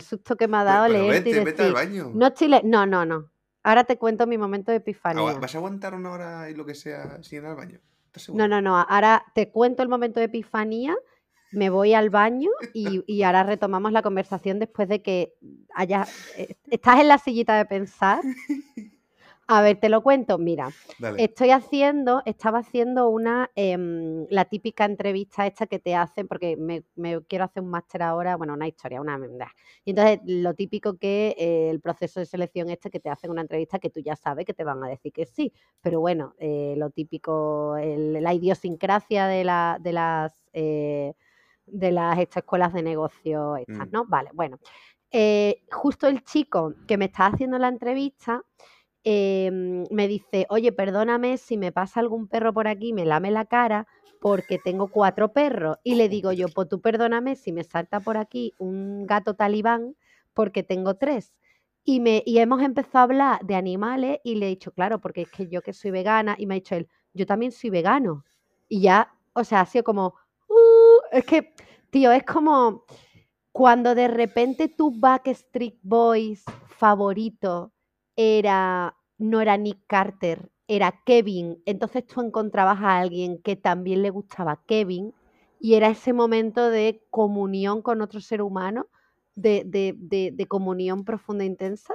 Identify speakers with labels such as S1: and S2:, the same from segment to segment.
S1: susto que me ha dado
S2: Pero
S1: leerte y
S2: vete, vete al baño.
S1: no estoy le- No, no, no. Ahora te cuento mi momento de
S2: Agua-
S1: epifanía.
S2: ¿Vas a aguantar una hora y lo que sea sin ir al baño? ¿Estás
S1: No, no, no. Ahora te cuento el momento de epifanía, me voy al baño y, y ahora retomamos la conversación después de que haya, eh, estás en la sillita de pensar. A ver, te lo cuento. Mira,
S2: Dale.
S1: estoy haciendo, estaba haciendo una, em, la típica entrevista esta que te hacen, porque me, me quiero hacer un máster ahora, bueno, una historia, una... bla. Y entonces lo típico que eh, el proceso de selección este que te hacen una entrevista que tú ya sabes que te van a decir que sí, pero bueno, eh, lo típico, el- la idiosincrasia de, la, de las... eh, de las estas escuelas de negocio estas,
S2: Mm.
S1: ¿no? Vale, bueno. Eh, justo el chico que me está haciendo la entrevista em, me dice, oye, perdóname si me pasa algún perro por aquí me lame la cara porque tengo cuatro perros. Y le digo yo, pues tú perdóname si me salta por aquí un gato talibán porque tengo tres. Y, me, y hemos empezado a hablar de animales y le he dicho, claro, porque es que yo que soy vegana, y me ha dicho él, yo también soy vegano. Y ya, o sea, ha sido como, "Uh", es que, tío, es como cuando de repente tu Backstreet Boys favorito era, no era Nick Carter, era Kevin, entonces tú encontrabas a alguien que también le gustaba Kevin y era ese momento de comunión con otro ser humano, de, de- de- de comunión profunda e intensa,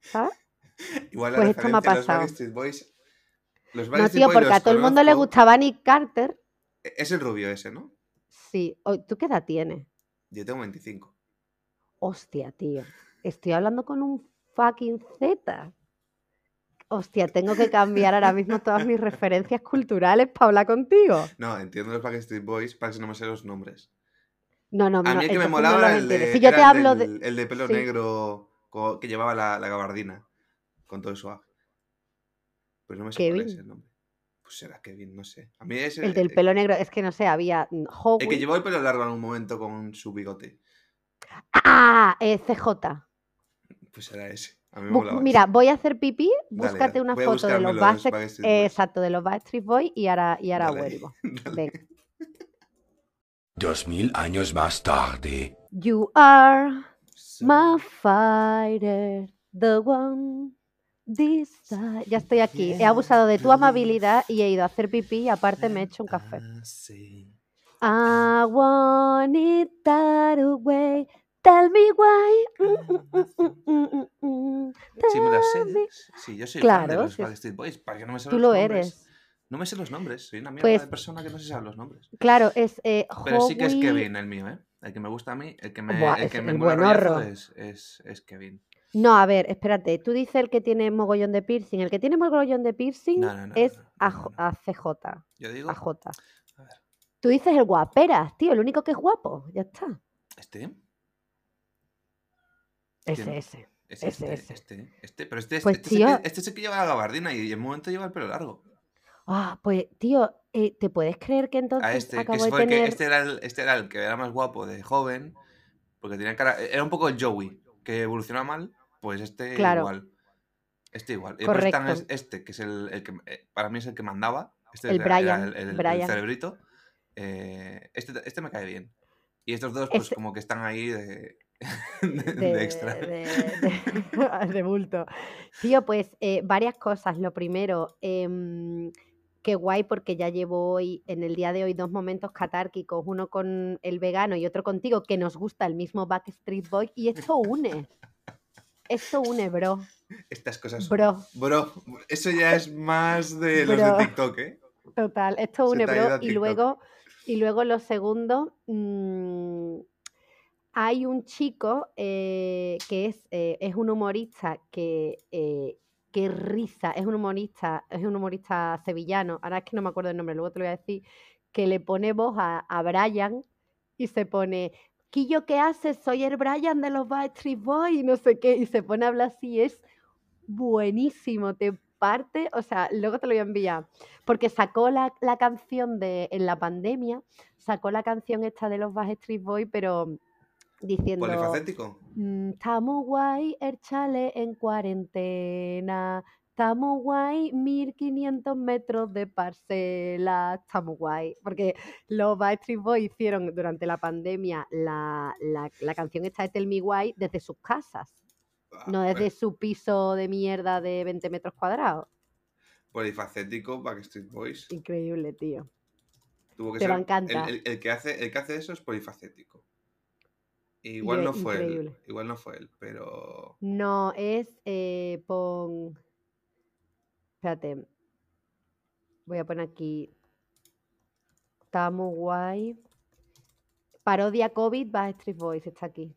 S1: ¿sabes?
S2: Igual la
S1: Pues esto me ha
S2: los
S1: pasado.
S2: Backstreet Boys. Los
S1: No, tío,
S2: Boys
S1: porque a
S2: los
S1: todo el mundo le gustaba Nick Carter.
S2: Es el rubio ese, ¿no?
S1: Sí, ¿tú qué edad tienes?
S2: Yo tengo 25.
S1: Hostia, tío. Estoy hablando con un fucking Z. Hostia, tengo que cambiar ahora mismo todas mis referencias culturales para hablar contigo.
S2: No, entiendo los Backstreet Boys para que no me sé los nombres.
S1: No, no,
S2: A
S1: no.
S2: mí el que me
S1: no
S2: molaba el de,
S1: Si yo
S2: era
S1: te
S2: el
S1: hablo
S2: del-
S1: de.
S2: el de pelo
S1: sí.
S2: negro que llevaba la, la gabardina con todo eso. Pero no me sé cuál es el nombre. Pues será Kevin, no sé. A mí ese.
S1: El del
S2: eh,
S1: pelo negro, es que no sé, había mm,
S2: El que
S1: Howie.
S2: llevó el pelo largo en algún momento con su bigote.
S1: Ah, eh, CJ.
S2: Pues era ese. A mí me
S1: Bu-
S2: molaba
S1: Mira,
S2: ese.
S1: voy a hacer pipí,
S2: Dale,
S1: búscate
S2: dale.
S1: una foto de los
S2: los
S1: Backstreet, eh, exacto, de los Backstreet Boys y ahora, y ahora
S2: Dale,
S1: vuelvo.
S2: dale.
S1: Venga.
S3: Dos mil años más tarde.
S1: You are my fighter, the one this time. Ya estoy aquí. He abusado de tu amabilidad y he ido a hacer pipí y aparte me he hecho un café.
S2: Ah.
S1: I want it that way. Tell me why. Mm, mm, mm.
S2: Sí, me las sé. Sí, yo soy fan de
S1: Claro,
S2: los. Backstreet Boys. ¿Para qué no me sé
S1: Tú
S2: los
S1: lo
S2: nombres?
S1: eres.
S2: No me sé los nombres. Soy una mierda
S1: Pues-
S2: de persona que no se sabe los nombres.
S1: Claro, es eh,
S2: Pero sí que es Kevin el mío, ¿eh? El que me gusta a mí, el que me,
S1: Buah,
S2: el
S1: es
S2: que
S1: el
S2: me mola
S1: buen
S2: es, es, es Kevin.
S1: No, a ver, espérate. Tú dices el que tiene mogollón de piercing. El que tiene mogollón de piercing
S2: No, no, no,
S1: es a, a CJ.
S2: Yo digo,
S1: A J.
S2: a ver,
S1: Tú dices el guaperas, tío, el único que es guapo. Ya está.
S2: este,
S1: Ese,
S2: ¿Quién?
S1: ese.
S2: es
S1: Ese,
S2: este,
S1: ese.
S2: este, este, pero este, es-
S1: Pues,
S2: este, es el que, este es el que lleva la gabardina y en un momento lleva el pelo largo.
S1: Ah, pues, tío, eh, ¿te puedes creer que entonces
S2: A este, que
S1: acabo de
S2: el que-
S1: tener...
S2: este, era el, este era el que era más guapo de joven, porque tenía cara, era un poco el Joey, que evoluciona mal, pues este
S1: Claro.
S2: igual. Este igual. Y es- este, que es el, el que eh, para mí es el que mandaba. Este
S1: El
S2: era- era
S1: Brian,
S2: el, el- el
S1: Brian.
S2: cerebrito. Eh, este, este me cae bien. Y estos dos, pues
S1: Este-
S2: como que están ahí de, de, extra.
S1: de- bulto. Tío, pues eh, varias cosas. Lo primero, em, qué guay porque ya llevo hoy, en el día de hoy, dos momentos catárquicos, uno con el vegano y otro contigo, que nos gusta el mismo Backstreet Boy, y esto une. Esto une, bro.
S2: Estas cosas.
S1: Bro.
S2: Bro, eso ya es más de los de TikTok, ¿eh?
S1: Total, esto une, bro. Y luego, y luego lo segundo, mm, hay un chico eh, que es, eh, es un humorista que, eh, que risa, es un humorista, es un humorista sevillano, ahora es que no me acuerdo el nombre, luego te lo voy a decir, que le pone voz a, a Brian y se pone, Quillo, ¿qué haces? Soy el Brian de los Backstreet Boys y no sé qué, y se pone a hablar así, es buenísimo, te parte, o sea, luego te lo voy a enviar, porque sacó la, la canción de, en la pandemia, sacó la canción esta de los Backstreet Boys, pero diciendo...
S2: Polifacético.
S1: "Mm, Está muy guay el chale en cuarentena. estamos guay, 1500 metros de parcela, estamos guay. Porque los Backstreet Boys hicieron durante la pandemia la, la- la canción esta de Tell Me Why desde sus casas,
S2: Ah,
S1: no desde
S2: bueno,
S1: su piso de mierda de 20 metros cuadrados.
S2: polifacético, Backstreet Boys.
S1: Increíble, tío.
S2: Tuvo que
S1: Te va a
S2: ser.
S1: encantar.
S2: El, el- el que hace, el que hace eso es polifacético. Igual no fue él. Igual no fue él, pero.
S1: No, es eh, pon. Espérate. Voy a poner aquí. Estamos guay. Parodia COVID Backstreet Boys está aquí.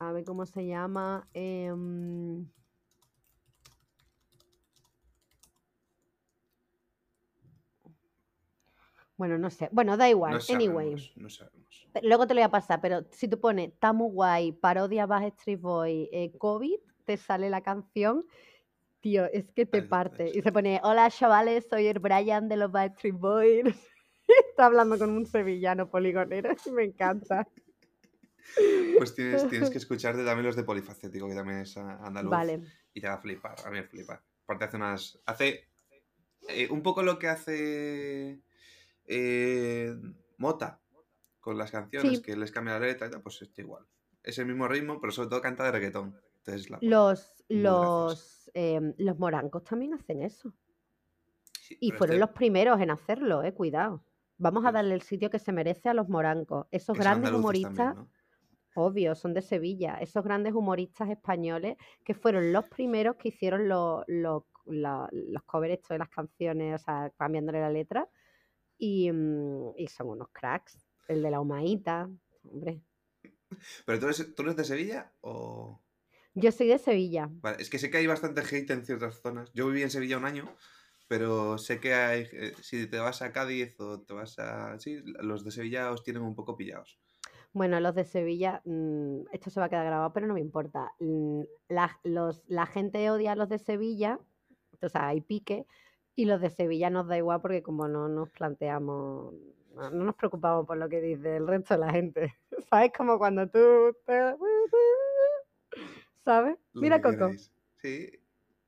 S1: A ver cómo se llama. em, Bueno, no sé. Bueno, da igual.
S2: No
S1: Anyway.
S2: No sabemos.
S1: Luego te lo voy a pasar, pero si tú pones Tamu Guay, parodia Backstreet Boy, eh, COVID, te sale la canción. Tío, es que te parte. Y se pone, hola chavales, soy el Brian de los Backstreet Boys. Está hablando con un sevillano poligonero me encanta.
S2: Pues tienes, tienes que escucharte también los de polifacético, que también es andaluz.
S1: Vale.
S2: Y te va a flipar. A mí me flipa. Aparte hace unas. Hace. eh, un poco lo que hace. Eh, Mota. Con las canciones,
S1: Sí.
S2: que les cambia la letra y tal, pues está igual. Es el mismo ritmo, pero sobre todo canta de reggaetón. Entonces la.
S1: Los, los, em, los morancos también hacen eso.
S2: Sí,
S1: Y fueron
S2: este-
S1: los primeros en hacerlo, eh, cuidado. Vamos a darle el sitio que se merece a los morancos. Esos grandes humoristas.
S2: también, ¿no?
S1: Obvio, son de Sevilla. Esos grandes humoristas españoles que fueron los primeros que hicieron los, los, la- los covers de las canciones, o sea, cambiándole la letra. Y, mm, y son unos cracks. El de la humaíta, hombre.
S2: Pero ¿tú eres, ¿tú eres de Sevilla o.?
S1: Yo soy de Sevilla.
S2: Vale, es que sé que hay bastante hate en ciertas zonas. Yo viví en Sevilla un año, pero sé que hay. eh, si te vas a Cádiz o te vas a. Sí, los de Sevilla os tienen un poco pillados.
S1: Bueno, los de Sevilla, mm, esto se va a quedar grabado, pero no me importa. La, los, la gente odia a los de Sevilla, o sea, hay pique, y los de Sevilla nos da igual porque como no nos planteamos, no, no nos preocupamos por lo que dice el resto de la gente. ¿Sabes? Como cuando tú... te- ¿Sabes?
S2: Lo
S1: Mira, Coco.
S2: queráis. Sí.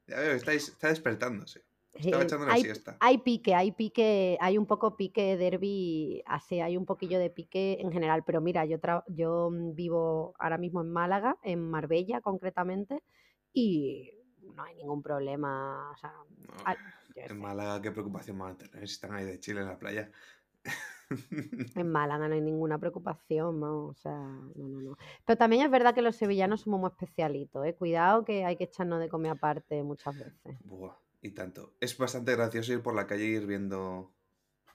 S2: Ya veo, estáis, está despertándose. Estaba echando una
S1: hay,
S2: siesta.
S1: hay pique, hay pique, hay un poco pique derby, así hay un poquillo de pique en general, pero mira, yo, tra- yo vivo ahora mismo en Málaga, en Marbella concretamente, y no hay ningún problema, o sea,
S2: No,
S1: al-
S2: en Málaga, qué preocupación van a tener si están ahí de Chile en la playa.
S1: en Málaga no hay ninguna preocupación, ¿no? o sea, no, no, no. Pero también es verdad que los sevillanos somos muy especialitos, ¿eh? Cuidado que hay que echarnos de comer aparte muchas veces.
S2: Buah, y tanto. Es bastante gracioso ir por la calle y ir viendo.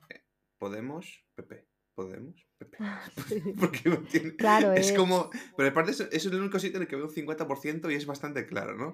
S2: eh, ¿Podemos? Pepe. ¿Podemos? Pepe.
S1: Sí.
S2: Porque no tiene.
S1: Claro,
S2: es
S1: es-
S2: como. Pero aparte, es, es el único sitio en el que veo un 50% y es bastante claro, ¿no?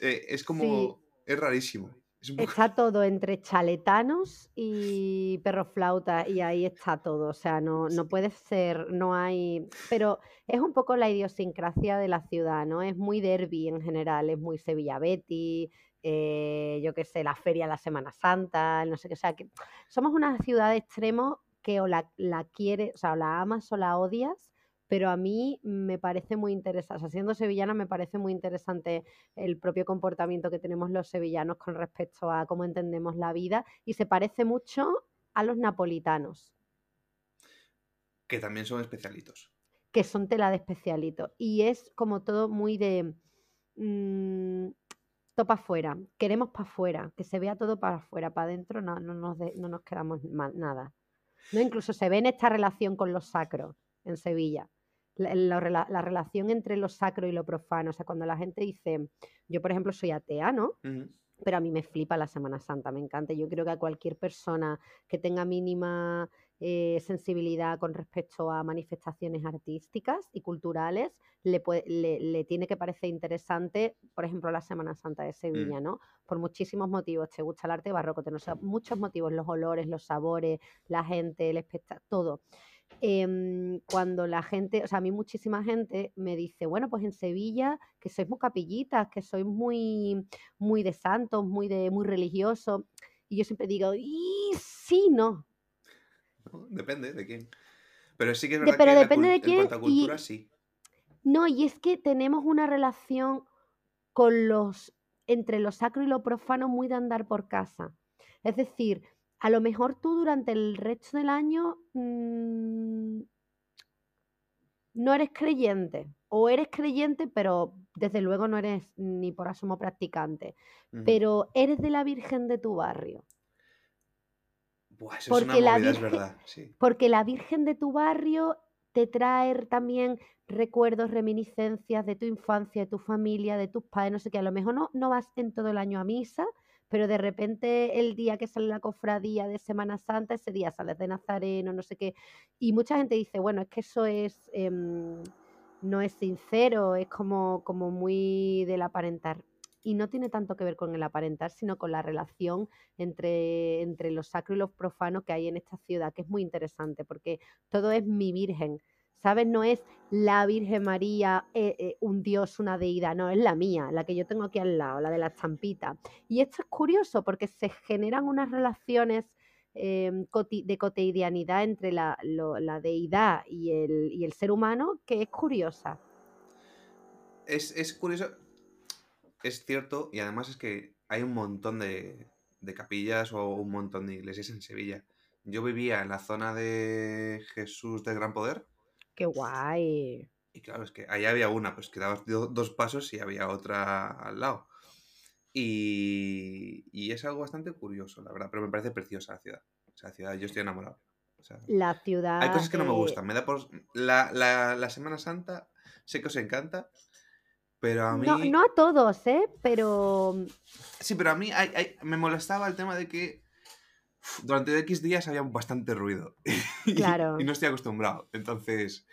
S2: Eh, es como.
S1: Sí.
S2: Es rarísimo. Es un poco-
S1: Está todo entre chaletanos y perros flauta y ahí está todo. O sea, no, no puede ser, no hay. Pero es un poco la idiosincrasia de la ciudad, ¿no? Es muy derby en general, es muy Sevilla Betty, eh, yo qué sé, la feria la Semana Santa, no sé qué. O sea, que somos una ciudad de extremo que o la, la quieres, o sea, o la amas o la odias. Pero a mí me parece muy interesante, o sea, siendo sevillana me parece muy interesante el propio comportamiento que tenemos los sevillanos con respecto a cómo entendemos la vida y se parece mucho a los napolitanos,
S2: Que también son especialitos.
S1: que son tela de especialito. Y es como todo muy de mm, topa afuera, queremos para afuera, que se vea todo para afuera, para adentro no, no, nos, de- no nos quedamos mal, nada. ¿no? Incluso se ve en esta relación con los sacros en Sevilla. La, la rela- la relación entre lo sacro y lo profano. O sea, cuando la gente dice, yo por ejemplo soy atea, ¿no? Pero a mí me flipa la Semana Santa, me encanta. Yo creo que a cualquier persona que tenga mínima eh, sensibilidad con respecto a manifestaciones artísticas y culturales, le, puede- le, le tiene que parecer interesante, por ejemplo, la Semana Santa de Sevilla, ¿no? Por muchísimos motivos. Te gusta el arte barroco, te, no muchos motivos, los olores, los sabores, la gente, el espectáculo, todo. Em, cuando la gente, o sea, a mí muchísima gente me dice, bueno, pues en Sevilla, que sois muy capillitas, que sois muy, muy de santos, muy de muy religiosos. Y yo siempre digo, y sí, no.
S2: Depende de quién. Pero sí que es
S1: De-
S2: verdad
S1: pero
S2: que la
S1: depende de
S2: en
S1: quién
S2: cuanto a
S1: y-
S2: cultura, sí.
S1: No, y es que tenemos una relación con los, entre lo sacro y lo profano muy de andar por casa. Es decir, a lo mejor tú durante el resto del año mm, no eres creyente, o eres creyente, pero desde luego no eres ni por asomo practicante, pero eres de la Virgen de tu barrio.
S2: Buah, eso es
S1: porque
S2: una
S1: la
S2: movida, es
S1: Virgen-
S2: verdad. Sí.
S1: Porque la Virgen de tu barrio te trae también recuerdos, reminiscencias de tu infancia, de tu familia, de tus padres, no sé qué. A lo mejor no, no vas en todo el año a misa, pero de repente el día que sale la cofradía de Semana Santa, ese día sales de Nazareno, no sé qué. Y mucha gente dice, bueno, es que eso es em, no es sincero, es como, como muy del aparentar. Y no tiene tanto que ver con el aparentar, sino con la relación entre, entre lo sacro y lo profano que hay en esta ciudad, que es muy interesante, porque todo es mi virgen, ¿sabes? No es la Virgen María, eh, eh, un dios, una deidad, no, es la mía, la que yo tengo aquí al lado, la de la estampita. Y esto es curioso porque se generan unas relaciones em, de cotidianidad entre la, deidad y el, ser humano que es curiosa.
S2: Es, es curioso, es cierto, y además es que hay un montón de, de capillas o un montón de iglesias en Sevilla. Yo vivía en la zona de Jesús del Gran Poder,
S1: ¡Qué guay!
S2: y claro, es que ahí había una, pues que dabas do- dos pasos y había otra al lado. Y, y es algo bastante curioso, la verdad, pero me parece preciosa la ciudad. O sea, la ciudad, yo estoy enamorado. O sea,
S1: La ciudad...
S2: hay cosas que no me gustan. Me da por... La, la, la Semana Santa sé que os encanta, pero a mí...
S1: No, no a todos, ¿eh? Pero
S2: Sí, pero a mí hay- hay- me molestaba el tema de que durante X días había bastante ruido. Y-
S1: Claro.
S2: Y, no estoy acostumbrado. Entonces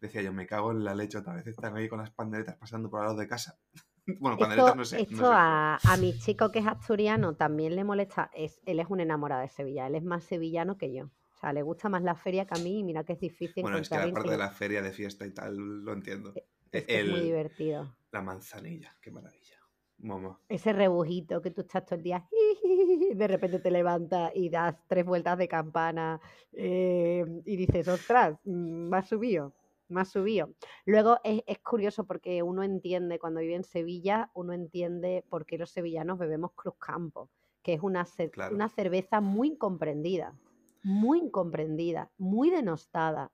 S2: decía yo, me cago en la leche otra vez. Están ahí con las panderetas pasando por al lado de casa. bueno, panderetas
S1: esto,
S2: no sé.
S1: esto
S2: no sé.
S1: a, a mi chico que es asturiano también le molesta. Es, él es un enamorado de Sevilla, él es más sevillano que yo. O sea, le gusta más la feria que a mí y mira que es difícil
S2: Bueno, es que la parte
S1: que
S2: de la feria de fiesta y tal lo entiendo.
S1: es, que es muy divertido.
S2: La manzanilla, qué maravilla. Mamá.
S1: Ese rebujito que tú estás todo el día, de repente te levantas y das tres vueltas de campana eh, y dices, ostras, mm, me ha subido, ha subido. Luego es, es curioso porque uno entiende, cuando vive en Sevilla, uno entiende por qué los sevillanos bebemos Cruz Campo, que es una, cer-
S2: Claro.
S1: una cerveza muy incomprendida, muy incomprendida, muy denostada.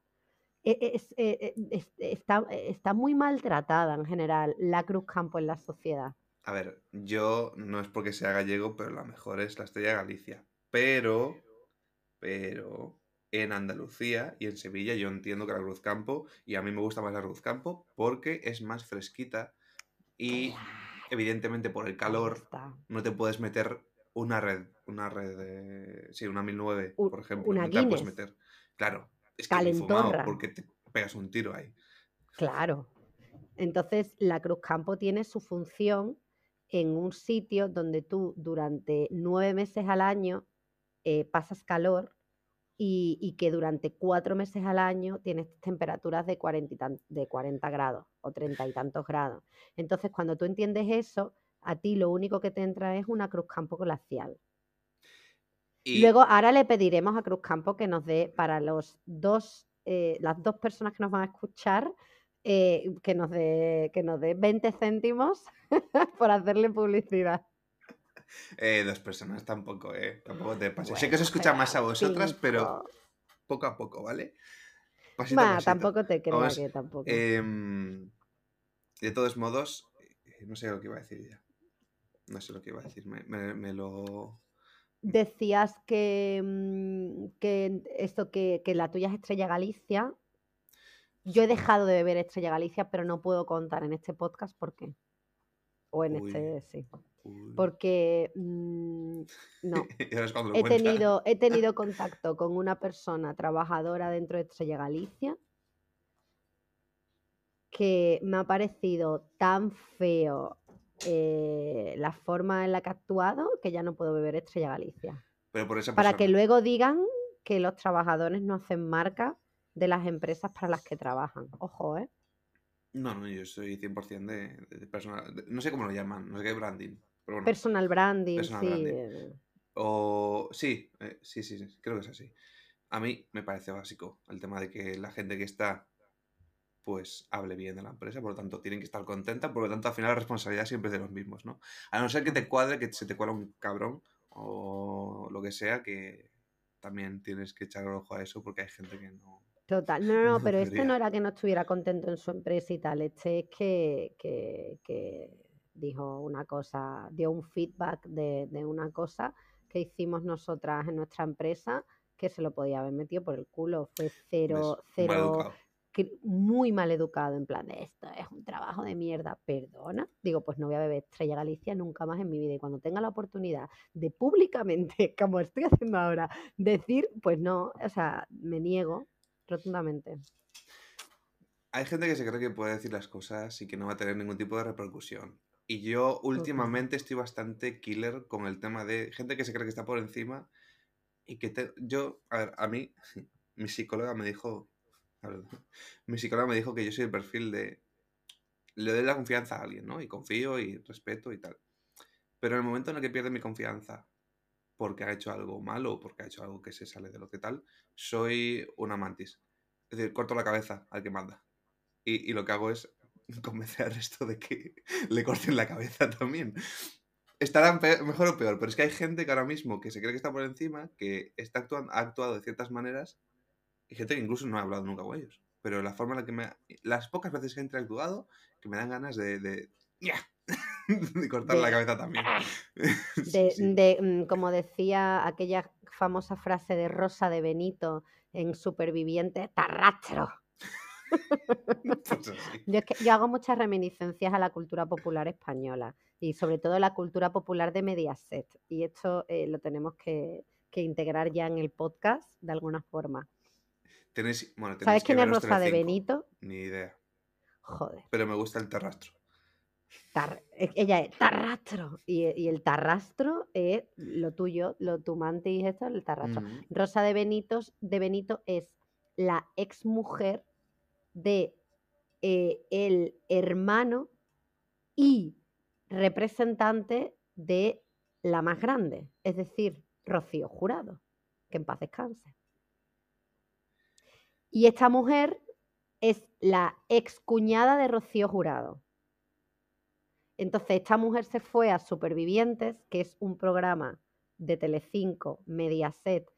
S1: E- e- es- e- es- está, está muy maltratada en general la Cruz Campo en la sociedad.
S2: A ver, yo no es porque sea gallego, pero la mejor es la Estrella Galicia. Pero, pero en Andalucía y en Sevilla yo entiendo que la Cruz Campo, y a mí me gusta más la Cruz Campo porque es más fresquita y evidentemente por el calor no te puedes meter una red, una red de... Sí, una 1009,
S1: Un-
S2: por ejemplo.
S1: una
S2: no te la puedes meter. Claro, es que fumado porque te pegas un tiro ahí.
S1: Claro. Entonces, la Cruz Campo tiene su función en un sitio donde tú durante nueve meses al año eh, pasas calor y, y que durante cuatro meses al año tienes temperaturas de 40, y tan- de 40 grados o 30 y tantos grados. Entonces, cuando tú entiendes eso, a ti lo único que te entra es una Cruz Campo glacial.
S2: Y
S1: Luego, ahora le pediremos a Cruz Campo que nos dé para los dos, eh, las dos personas que nos van a escuchar, eh, que nos dé, que nos dé 20 céntimos por hacerle publicidad.
S2: eh, dos personas tampoco, ¿eh? Tampoco te pases. sé que
S1: Bueno,
S2: se escucha más a vosotras, pero poco a poco, ¿vale? Pasito a
S1: Bah,
S2: pasito.
S1: tampoco te
S2: Vamos,
S1: que tampoco.
S2: Em, de todos modos, eh, no sé lo que iba a decir ya. No sé lo que iba a decir. Me, me- me lo.
S1: Decías que, mm, que esto que, que la tuya es Estrella Galicia. Yo he dejado de beber Estrella Galicia, pero no puedo contar en este podcast por qué. O en
S2: Uy.
S1: este, sí.
S2: Uy.
S1: Porque mm, no. He tenido, he tenido contacto con una persona trabajadora dentro de Estrella Galicia que me ha parecido tan feo eh, la forma en la que ha actuado que ya no puedo beber Estrella Galicia.
S2: Pero por esa
S1: Para que luego digan que los trabajadores no hacen marca de las empresas para las que trabajan. Ojo, ¿eh?
S2: No, no, yo soy 100% de, de personal. de- no sé cómo lo llaman, no sé qué branding. Pero bueno.
S1: Personal branding,
S2: Personal
S1: sí.
S2: branding.
S1: eh,
S2: O sí, eh, sí, sí, sí, creo que es así. A mí me parece básico el tema de que la gente que está pues hable bien de la empresa, por lo tanto tienen que estar contentas, por lo tanto al final la responsabilidad siempre es de los mismos, ¿no? A no ser que te cuadre, que se te cuela un cabrón o lo que sea, que también tienes que echar el ojo a eso porque hay gente que no...
S1: Total, no, no, pero este no era que no estuviera contento en su empresa y tal, este es que, que, que dijo una cosa, dio un feedback de, de una cosa que hicimos nosotras en nuestra empresa que se lo podía haber metido por el culo, fue cero, cero, que- muy mal educado, en plan de esto es un trabajo de mierda, perdona. Digo, pues no voy a beber Estrella Galicia nunca más en mi vida. Y cuando tenga la oportunidad de públicamente, como estoy haciendo ahora, decir, pues no, o sea, me niego rotundamente.
S2: Hay gente que se cree que puede decir las cosas y que no va a tener ningún tipo de repercusión. Y yo últimamente estoy bastante killer con el tema de gente que se cree que está por encima y que te- yo, a ver, a mí, mi psicóloga me dijo, la verdad, mi psicóloga me dijo que yo soy el perfil de, le doy la confianza a alguien, ¿no? Y confío y respeto y tal. Pero en el momento en el que pierde mi confianza porque ha hecho algo malo o porque ha hecho algo que se sale de lo que tal, soy una mantis. Es decir, corto la cabeza al que manda. Y, y lo que hago es convencer al resto de que le corten la cabeza también. Estarán mejor o peor, pero es que hay gente que ahora mismo que se cree que está por encima, que está actuando, ha actuado de ciertas maneras, y gente que incluso no ha hablado nunca con ellos. Pero la forma en la que me... Las pocas veces que he interactuado, que me dan ganas de... de, de cortar la cabeza también.
S1: De,
S2: sí.
S1: de, mm, como decía aquella famosa frase de Rosa de Benito en Superviviente, tarrastro.
S2: Pues.
S1: Yo, es que, yo hago muchas reminiscencias a la cultura popular española y sobre todo la cultura popular de Mediaset. Y esto eh, lo tenemos que, que integrar ya en el podcast de alguna forma.
S2: Tenéis, bueno,
S1: ¿Sabes quién es Rosa de. Benito?
S2: Ni idea.
S1: Joder.
S2: Pero me gusta el terrastro.
S1: Tar- e- ella es tarrastro. Y, y el tarrastro es lo tuyo, lo tu mantis, esto, el tarrastro.
S2: Mm.
S1: Rosa de, Benitos, de Benito es la exmujer de eh, el hermano y representante de la más grande, es decir, Rocío Jurado, que en paz descanse. Y esta mujer es la excuñada de Rocío Jurado. Entonces, esta mujer se fue a Supervivientes, que es un programa de Telecinco, Mediaset,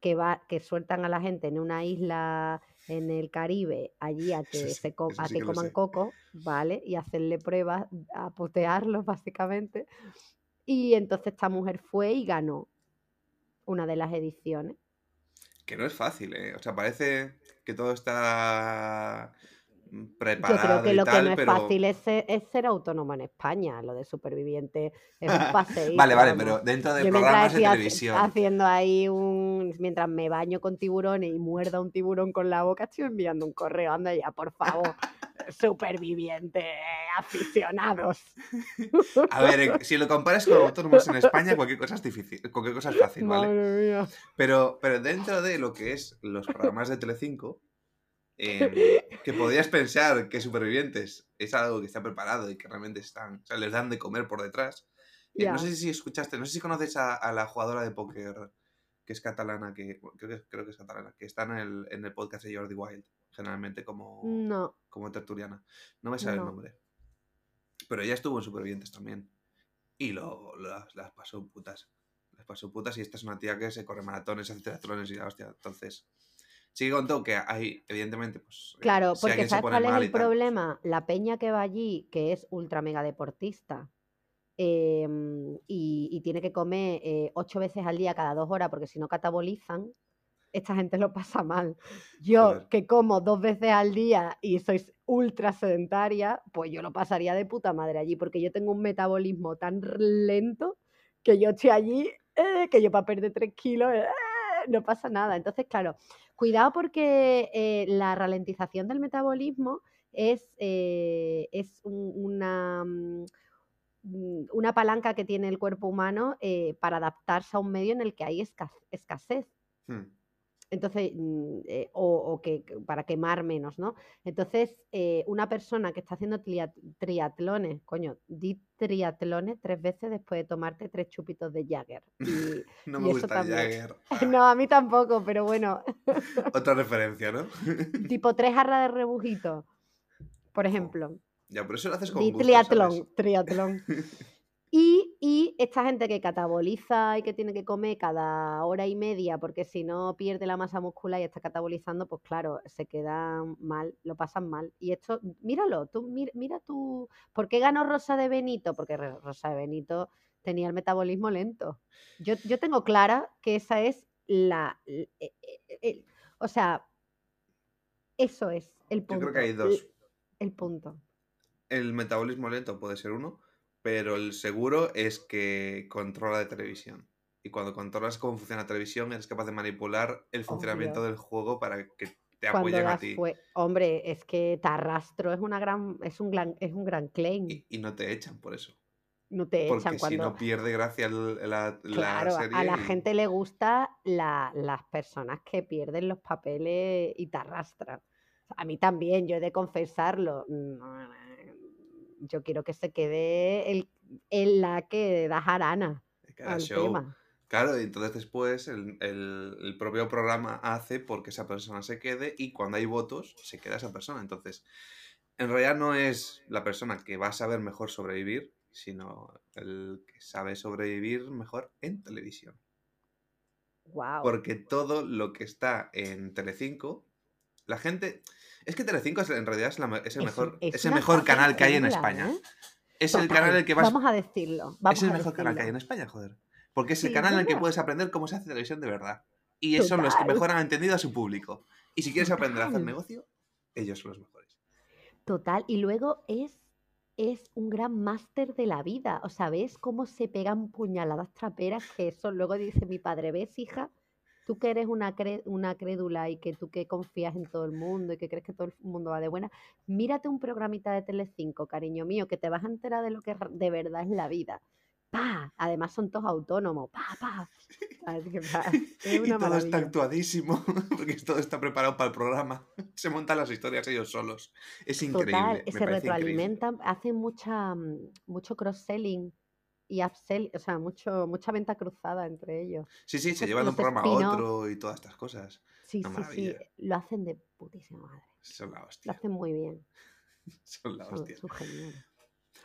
S1: que va, que sueltan a la gente en una isla en el Caribe, allí a que,
S2: sí-
S1: se co- a
S2: sí
S1: que coman coco, ¿vale? Y hacerle pruebas, a putearlos, básicamente. Y entonces esta mujer fue y ganó una de las ediciones.
S2: Que no es fácil, ¿eh? O sea, parece que todo está mm,
S1: Yo
S2: preparado
S1: creo que lo
S2: tal,
S1: que no es
S2: pero...
S1: fácil es ser, es ser autónomo en España. Lo de superviviente es un.
S2: Vale, vale, pero dentro de programas de televisión.
S1: haciendo ahí un. Mientras me baño con tiburones y muerda un tiburón con la boca, estoy enviando un correo. Anda ya, por favor. Superviviente, aficionados.
S2: A ver, eh, si lo comparas con autónomos en España, cualquier cosa es difícil, cualquier cosa es fácil, ¿vale?
S1: Madre mía.
S2: Pero, pero dentro de lo que es los programas de Telecinco, em, que podrías pensar que Supervivientes es algo que está preparado y que realmente están, o sea, les dan de comer por detrás. Eh. No sé si escuchaste, no sé si conoces a, a la jugadora de póker que es catalana, que bueno, creo que, creo que es catalana, que está en el, en el podcast de Jordi Wild, generalmente como,
S1: No,
S2: como tertuliana. No me sale
S1: No.
S2: el nombre. Pero ella estuvo en Supervivientes también. Y lo, lo- las, las pasó putas. Las pasó putas y esta es una tía que se corre maratones, hace triatlones y la hostia. Entonces, sí que contó que hay, evidentemente, pues... eh,
S1: claro,
S2: si
S1: porque ¿sabes cuál es el
S2: pues,
S1: problema? La peña que va allí, que es ultra mega deportista. em, y, y tiene que comer eh, ocho veces al día cada dos horas porque si no catabolizan, esta gente lo pasa mal. Yo que como dos veces al día y sois ultra sedentaria, pues yo lo pasaría de puta madre allí porque yo tengo un metabolismo tan lento que yo estoy allí, eh, que yo para perder tres kilos, no pasa nada. Entonces, claro, cuidado porque eh, la ralentización del metabolismo es, eh, es un- una, mm, mm, una palanca que tiene el cuerpo humano eh, para adaptarse a un medio en el que hay esca- escasez.
S2: hmm,
S1: Entonces, mm, eh, o, o que para quemar menos, ¿no? Entonces, eh, una persona que está haciendo tria- triatlones, coño, di triatlones tres veces después de tomarte tres chupitos de Jagger. Y,
S2: No me gusta. Jagger.
S1: no, a mí tampoco, pero bueno,
S2: Otra referencia, ¿no?
S1: tipo tres jarras de rebujito. por ejemplo.
S2: Ya, pero eso lo haces con
S1: Di
S2: gusto,
S1: triatlón,
S2: ¿sabes?
S1: triatlón. Esta gente que cataboliza y que tiene que comer cada hora y media, porque si no pierde la masa muscular y está catabolizando, pues claro, se quedan mal, lo pasan mal. Y esto, míralo, tú mira, mira tú, ¿por qué ganó Rosa de Benito? Porque Rosa de Benito tenía el metabolismo lento. Yo, yo tengo clara que esa es la, e- e- el- o sea, eso es el
S2: Yo
S1: punto.
S2: creo que hay dos.
S1: El punto.
S2: El metabolismo lento puede ser uno, pero el seguro es que controla de televisión. Y cuando controlas cómo funciona la televisión, eres capaz de manipular el funcionamiento
S1: Obvio.
S2: del juego para que te apoyen a ti.
S1: fue, hombre, es que Tarrastro es una gran, es un gran, es un gran claim.
S2: Y, y no te echan por eso.
S1: No te
S2: Porque
S1: echan
S2: si
S1: cuando.
S2: no pierde gracia la, la
S1: Claro, a-
S2: serie.
S1: a la
S2: y-
S1: gente le gusta la- las personas que pierden los papeles y te arrastran. A mí también, yo he de confesarlo. no, Yo quiero que se quede el, el la que da jarana al
S2: show.
S1: tema.
S2: Claro, y entonces después el, el- el propio programa hace porque esa persona se quede y cuando hay votos se queda esa persona. Entonces, en realidad no es la persona que va a saber mejor sobrevivir, sino el que sabe sobrevivir mejor en televisión.
S1: Wow.
S2: Porque todo lo que está en Telecinco, la gente... Es que Telecinco es, en realidad es, la me- es el mejor, es el mejor canal que hay en España.
S1: ¿eh?
S2: Es el canal en el que más
S1: Vamos a decirlo. Vamos
S2: es el mejor canal que hay en. España, joder. Porque es el
S1: Sí,
S2: canal en el que puedes aprender cómo se hace televisión de verdad. Y esos son los que mejor han entendido a su público. Y si quieres aprender a hacer negocio, ellos son los mejores.
S1: Total, y luego es, es un gran máster de la vida. O sea, ¿ves cómo se pegan puñaladas traperas? Que eso luego dice mi padre, ¿ves, hija? Tú que eres una, cre- una crédula y que tú que confías en todo el mundo y que crees que todo el mundo va de buena, mírate un programita de Telecinco, cariño mío, que te vas a enterar de lo que de verdad es la vida. ¡Pa! Además son todos autónomos. ¡Pa, pa! ¿Sabes qué pasa? Es
S2: y
S1: una
S2: todo está actuadísimo, porque todo está preparado para el programa. Se montan las historias ellos solos. Es increíble.
S1: Total, se
S2: increíble.
S1: retroalimentan, hacen mucha, mm, mucho cross-selling y upsell, o sea, mucho, mucha venta cruzada entre ellos.
S2: Sí, sí, se llevan de un programa a otro y todas estas cosas.
S1: Sí,
S2: Una
S1: sí, sí, lo hacen de putísima madre.
S2: Son la
S1: Lo
S2: hostia.
S1: hacen muy bien.
S2: Son la hostia.
S1: son.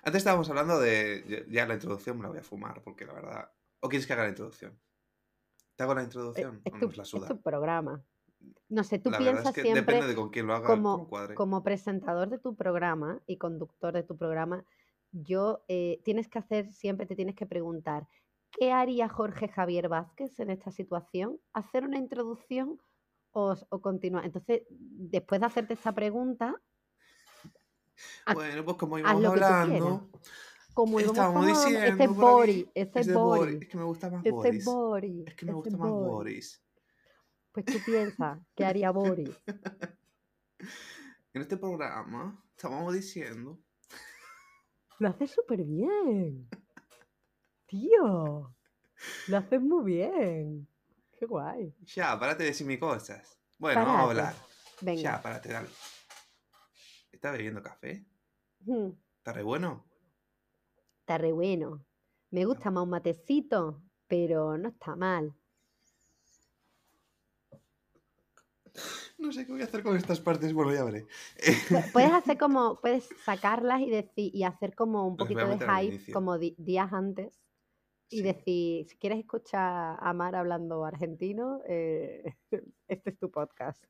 S2: Antes estábamos hablando de. ya- la introducción me la voy a fumar, porque la verdad. ¿O quieres que haga la introducción? ¿Te hago la
S1: Eh,
S2: introducción?
S1: Es
S2: ¿O
S1: tu,
S2: nos la
S1: es
S2: suda?
S1: tu programa. No sé, tú
S2: La
S1: piensas
S2: es que
S1: siempre
S2: depende de con quién lo haga,
S1: como presentador de tu programa y conductor de tu programa, yo eh, tienes que hacer siempre, te tienes que preguntar, ¿qué haría Jorge Javier Vázquez en esta situación? ¿Hacer una introducción o, continuar? Entonces, después de hacerte esta pregunta, haz-
S2: Bueno, pues como íbamos hablando,
S1: Como íbamos
S2: diciendo.
S1: este es Boris, este es
S2: Boris,
S1: Boris,
S2: Es que me gusta más
S1: este es
S2: Boris.
S1: Boris,
S2: Es que me
S1: este
S2: gusta más
S1: Boris.
S2: Boris.
S1: Pues tú piensas, ¿qué haría Boris?
S2: En este programa estábamos diciendo.
S1: Lo haces súper bien. Tío, lo haces muy bien. Qué guay.
S2: Ya, párate de decirme cosas. Bueno, vamos a hablar.
S1: Venga.
S2: Ya, párate, dale. ¿Estás bebiendo café?
S1: Mm,
S2: ¿Está re bueno?
S1: Está re bueno. Me gusta más un matecito, pero no está mal.
S2: No sé qué voy a hacer con estas partes. Bueno, ya veré.
S1: Pu- Puedes hacer como, puedes sacarlas y decir, y hacer como un
S2: a
S1: poquito de hype, como días antes, y
S2: Sí.
S1: decir, si quieres escuchar a Mar hablando argentino, eh, este es tu podcast.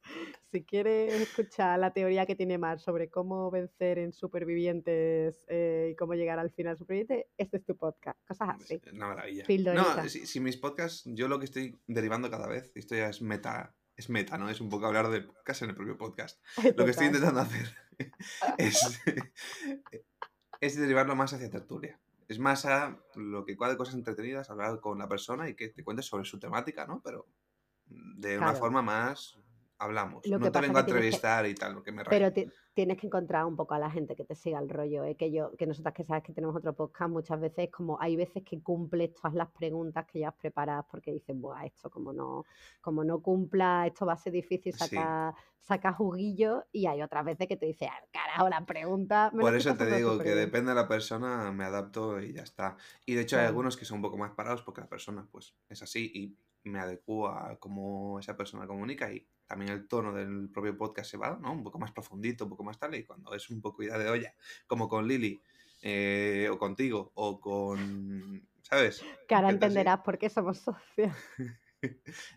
S1: Si quieres escuchar la teoría que tiene Mar sobre cómo vencer en supervivientes eh, y cómo llegar al final superviviente, este es tu podcast. Cosas así.
S2: Una maravilla.
S1: Pildorita.
S2: No, si, si mis podcasts, yo lo que estoy derivando cada vez, esto ya es meta, es meta, ¿no? Es un poco hablar de podcast en el propio podcast. Lo que estoy intentando hacer es, es derivarlo más hacia tertulia. Es más a lo que cuadre cosas entretenidas, hablar con la persona y que te cuentes sobre su temática, ¿no? Pero de una forma más hablamos.
S1: Lo
S2: no te vengo a
S1: tienes que-
S2: entrevistar y tal, lo que me
S1: Pero
S2: rayo.
S1: ti- tienes que encontrar un poco a la gente que te siga el rollo, ¿eh? que yo, que nosotras que sabes que tenemos otro podcast, muchas veces como hay veces que cumples todas las preguntas que ya has preparado porque dices, Buah, esto como no, como no cumpla, esto va a ser difícil
S2: Sí.
S1: sacar, sacar juguillo, y hay otras veces que te dices, al carajo, la pregunta. me
S2: Por eso te digo que
S1: bien".
S2: depende de la persona, me adapto y ya está. Y de hecho hay algunos que son un poco más parados porque la persona pues es así y me adecuo a cómo esa persona comunica y también el tono del propio podcast se va, ¿no? Un poco más profundito, un poco más tal, y cuando es un poco idea de olla, como con Lili, eh, o contigo, o con, ¿sabes?
S1: Que ahora entenderás por qué somos socios.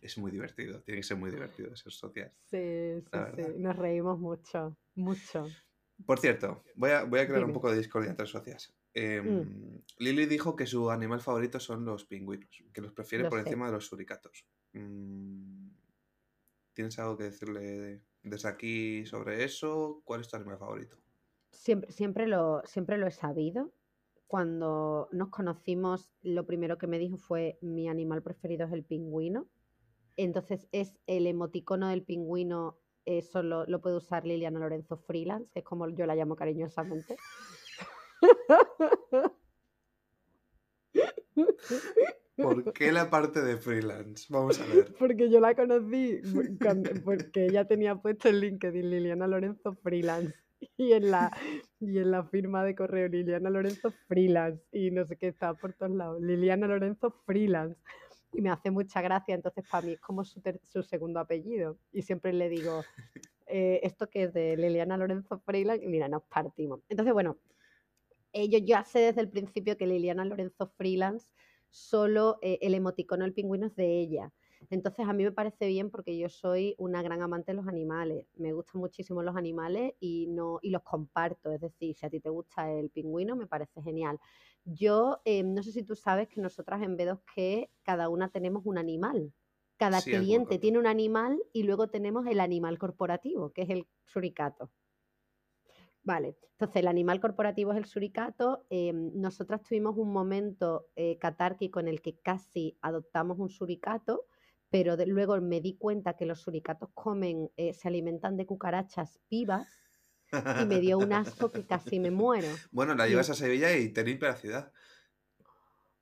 S2: Es muy divertido, tiene que ser muy divertido ser socias.
S1: Sí, sí, sí. Nos reímos mucho, mucho.
S2: Por cierto, voy a, voy a crear un poco de discordia entre socias. Em, Lili dijo que su animal favorito son los pingüinos, que los prefiere
S1: Lo
S2: por
S1: sé.
S2: encima de los suricatos. Mm, ¿Tienes algo que decirle desde aquí sobre eso? ¿Cuál es tu animal favorito?
S1: Siempre, siempre, lo, siempre lo he sabido. Cuando nos conocimos, lo primero que me dijo fue mi animal preferido es el pingüino. Entonces es el emoticono del pingüino, eso lo, lo puede usar Liliana Lorenzo Freelance, que es como yo la llamo cariñosamente.
S2: ¿Por qué la parte de freelance? Vamos a ver.
S1: Porque yo la conocí cuando- porque ella tenía puesto el LinkedIn Liliana Lorenzo Freelance. Y en la y en la firma de correo Liliana Lorenzo Freelance. Y no sé qué estaba por todos lados. Liliana Lorenzo Freelance. Y me hace mucha gracia. Entonces para mí es como su, ter- su segundo apellido. Y siempre le digo eh, esto que es de Liliana Lorenzo Freelance y mira nos partimos. Entonces bueno ellos ya sé desde el principio que Liliana Lorenzo Freelance solo eh, el emoticono del pingüino es de ella. Entonces a mí me parece bien porque yo soy una gran amante de los animales. Me gustan muchísimo los animales y no y los comparto. Es decir, si a ti te gusta el pingüino, me parece genial. Yo eh, no sé si tú sabes que nosotras en B2K cada una tenemos un animal. Cada
S2: Sí,
S1: cliente tiene un animal y luego tenemos el animal corporativo, que es el suricato. Vale, entonces el animal corporativo es el suricato. eh, nosotras tuvimos un momento eh, catárquico en el que casi adoptamos un suricato, pero de- luego me di cuenta que los suricatos comen, eh, se alimentan de cucarachas vivas y me dio un asco que casi me muero.
S2: Bueno, la
S1: Y
S2: llevas a Sevilla y te limpia la ciudad.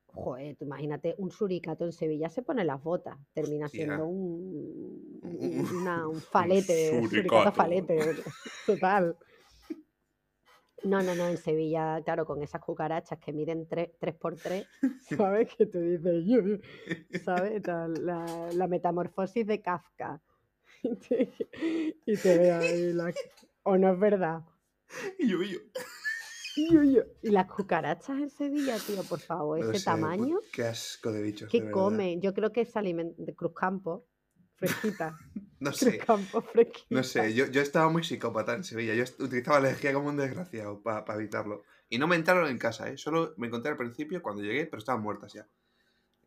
S1: Joder, tú imagínate, un suricato en Sevilla se pone las botas, termina
S2: Hostia.
S1: siendo un, un-
S2: Un-
S1: una- un falete, un suricato
S2: suricato.
S1: falete, total. No, no, no, en Sevilla, claro, con esas cucarachas que miden 3, por 3, ¿sabes? Que tú dices, "Yo", ¿sabes? La, la metamorfosis de Kafka. Y te, y te ve ahí la... ¿O no es verdad?
S2: Y yo, y yo.
S1: Y las cucarachas en Sevilla, tío, por favor,
S2: No
S1: ese
S2: sé,
S1: tamaño.
S2: Qué asco de bichos.
S1: ¿Qué
S2: verdad.
S1: come? Yo creo que se alimenta de Cruzcampo, fresquita.
S2: No sé. No sé, yo, yo estaba muy psicópata en Sevilla. Yo utilizaba la energía como un desgraciado para evitarlo. Y no me entraron en casa, ¿eh? Solo me encontré al principio cuando llegué, pero estaban muertas ya.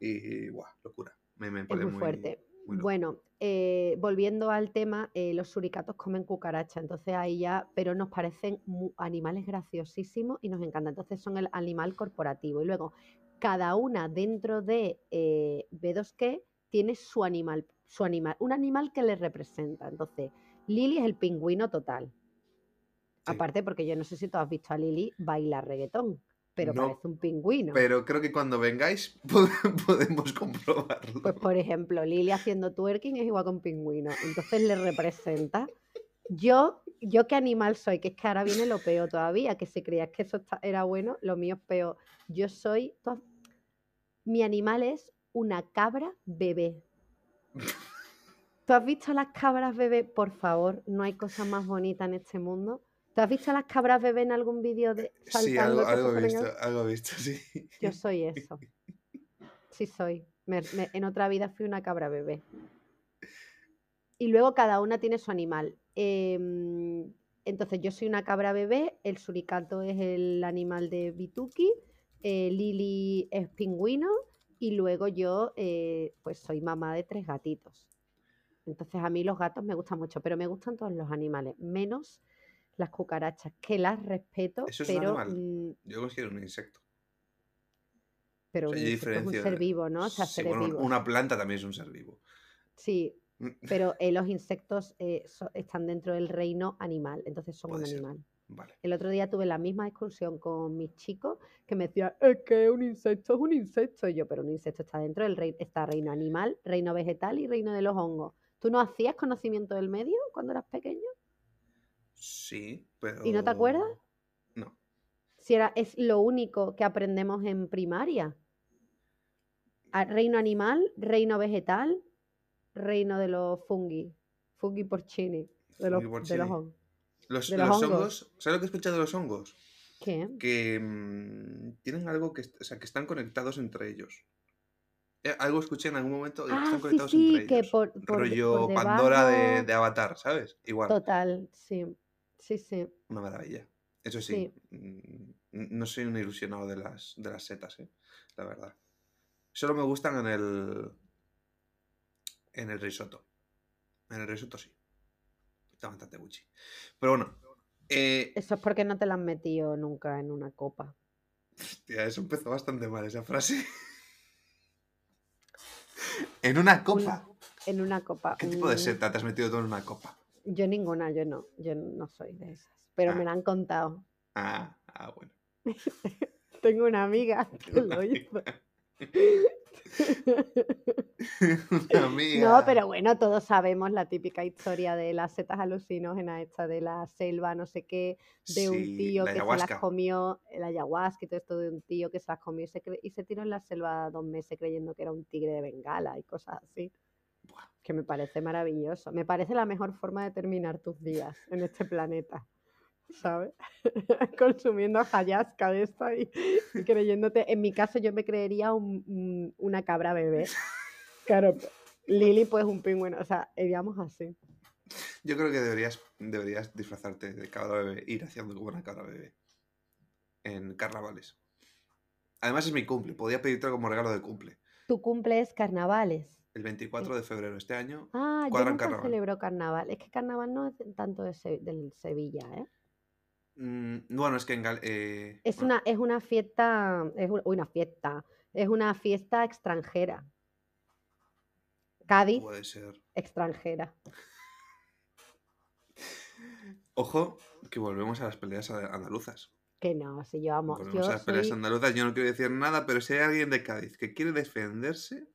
S2: Y, guau, locura. Me, me
S1: Es muy fuerte.
S2: muy loco.
S1: Bueno, eh, volviendo al tema, eh, los suricatos comen cucaracha, entonces ahí ya, pero nos parecen animales graciosísimos y nos encanta. Entonces son el animal corporativo. Y luego, cada una dentro de eh, B2K tiene su animal, su animal, un animal que le representa. Entonces, Lili es el pingüino total.
S2: Sí.
S1: Aparte, porque yo no sé si tú has visto a Lili bailar reggaetón, pero
S2: No,
S1: parece un pingüino.
S2: Pero creo que cuando vengáis pod- podemos comprobarlo.
S1: Pues por ejemplo, Lili haciendo twerking es igual que un pingüino. Entonces le representa. Yo, yo qué animal soy, que es que ahora viene lo peor todavía, que si creías que eso está- era bueno, lo mío es peor. Yo soy. ¿tú has- Mi animal es una cabra bebé. ¿Tú has visto las cabras bebé? Por favor, no hay cosa más bonita en este mundo. ¿Tú has visto las cabras bebé en algún vídeo de
S2: sí,
S1: saltando
S2: algo, he visto, algo visto, sí.
S1: yo soy eso. Sí soy. Me- me- en otra vida fui una cabra bebé. Y luego cada una tiene su animal. Em, entonces yo soy una cabra bebé, el suricato es el animal de Bituki, eh, Lili es pingüino y luego yo eh, pues soy mamá de tres gatitos. Entonces a mí los gatos me gustan mucho, pero me gustan todos los animales, menos las cucarachas, que las respeto,
S2: ¿Eso es un
S1: pero
S2: animal?
S1: mm,
S2: Yo considero un insecto.
S1: pero
S2: O sea,
S1: un
S2: yo
S1: insecto es un ser vivo, ¿no? O sea,
S2: Sí,
S1: seres
S2: bueno,
S1: vivos.
S2: una planta también es un ser vivo.
S1: Sí, pero eh, los insectos eh, so- están dentro del reino animal, entonces son
S2: Puede
S1: un
S2: ser.
S1: animal.
S2: Vale.
S1: El otro día tuve la misma discusión con mis chicos que me decían, es que un insecto es un insecto. Y yo, pero un insecto está dentro del reino, está reino animal, reino vegetal y reino de los hongos. ¿Tú no hacías conocimiento del medio cuando eras pequeño?
S2: Sí, pero.
S1: ¿Y no te acuerdas?
S2: No.
S1: Si era, es lo único que aprendemos en primaria. Reino animal, reino vegetal, reino de los fungi. Fungi porcini. De los, de los hongos.
S2: Los,
S1: los hongos.
S2: hongos, ¿sabes lo que he escuchado de los hongos?
S1: ¿Qué?
S2: Que mm, tienen algo que, o sea, que están conectados entre ellos. Eh, algo escuché en algún momento que
S1: Ah,
S2: están
S1: sí,
S2: conectados
S1: sí,
S2: entre
S1: que
S2: ellos.
S1: por, por,
S2: Rollo
S1: por
S2: Pandora de Avatar, ¿sabes? Igual.
S1: Total, sí. Sí, sí.
S2: Una maravilla. Eso sí, mm, no soy un ilusionado de las, de las setas, ¿eh? la verdad. Solo me gustan en el. En el risotto. En el risotto sí. Está bastante Gucci. Pero bueno. eh,
S1: Eso es porque no te la has metido nunca en una copa.
S2: hostia, eso empezó bastante mal esa frase. en una copa.
S1: En una copa.
S2: ¿Qué tipo de seta te has metido tú en una copa?
S1: Yo ninguna, yo no. Yo no soy de esas. Pero me
S2: Ah.
S1: la han contado.
S2: Ah, ah bueno.
S1: Tengo una amiga que lo hizo. No, pero bueno, todos sabemos la típica historia de las setas alucinógenas, esta de la selva, no sé qué, de un tío que se las comió, la ayahuasca y todo esto de un tío que se las comió y se, y se tiró en la selva dos meses creyendo que era un tigre de Bengala y cosas así.
S2: Buah.
S1: Que me parece maravilloso. Me parece la mejor forma de terminar tus días en este planeta. ¿Sabes? Consumiendo ayahuasca de esta y, y creyéndote. En mi caso, yo me creería un- un- una cabra bebé. Claro, Lili, pues un pingüino. O sea, iríamos así.
S2: Yo creo que deberías, deberías disfrazarte de cabra bebé, ir haciendo como una cabra bebé. En carnavales. Además es mi cumple, podía pedirte como regalo de cumple.
S1: Tu cumple es carnavales.
S2: El 24 de febrero este año.
S1: Ah, yo
S2: Cuadran
S1: nunca
S2: carnaval.
S1: celebro carnaval. Es que carnaval no es tanto de Se- del Sevilla, ¿eh?
S2: Mm, bueno, es que en Gal- eh,
S1: Es
S2: bueno,
S1: una, es una fiesta, es una fiesta, es una fiesta extranjera. Cádiz,
S2: puede ser.
S1: extranjera.
S2: Ojo, que volvemos a las peleas andaluzas.
S1: Que no, si yo amo,
S2: Volvemos
S1: yo
S2: a las peleas andaluzas. Yo no quiero decir nada, pero si hay alguien de Cádiz que quiere defenderse,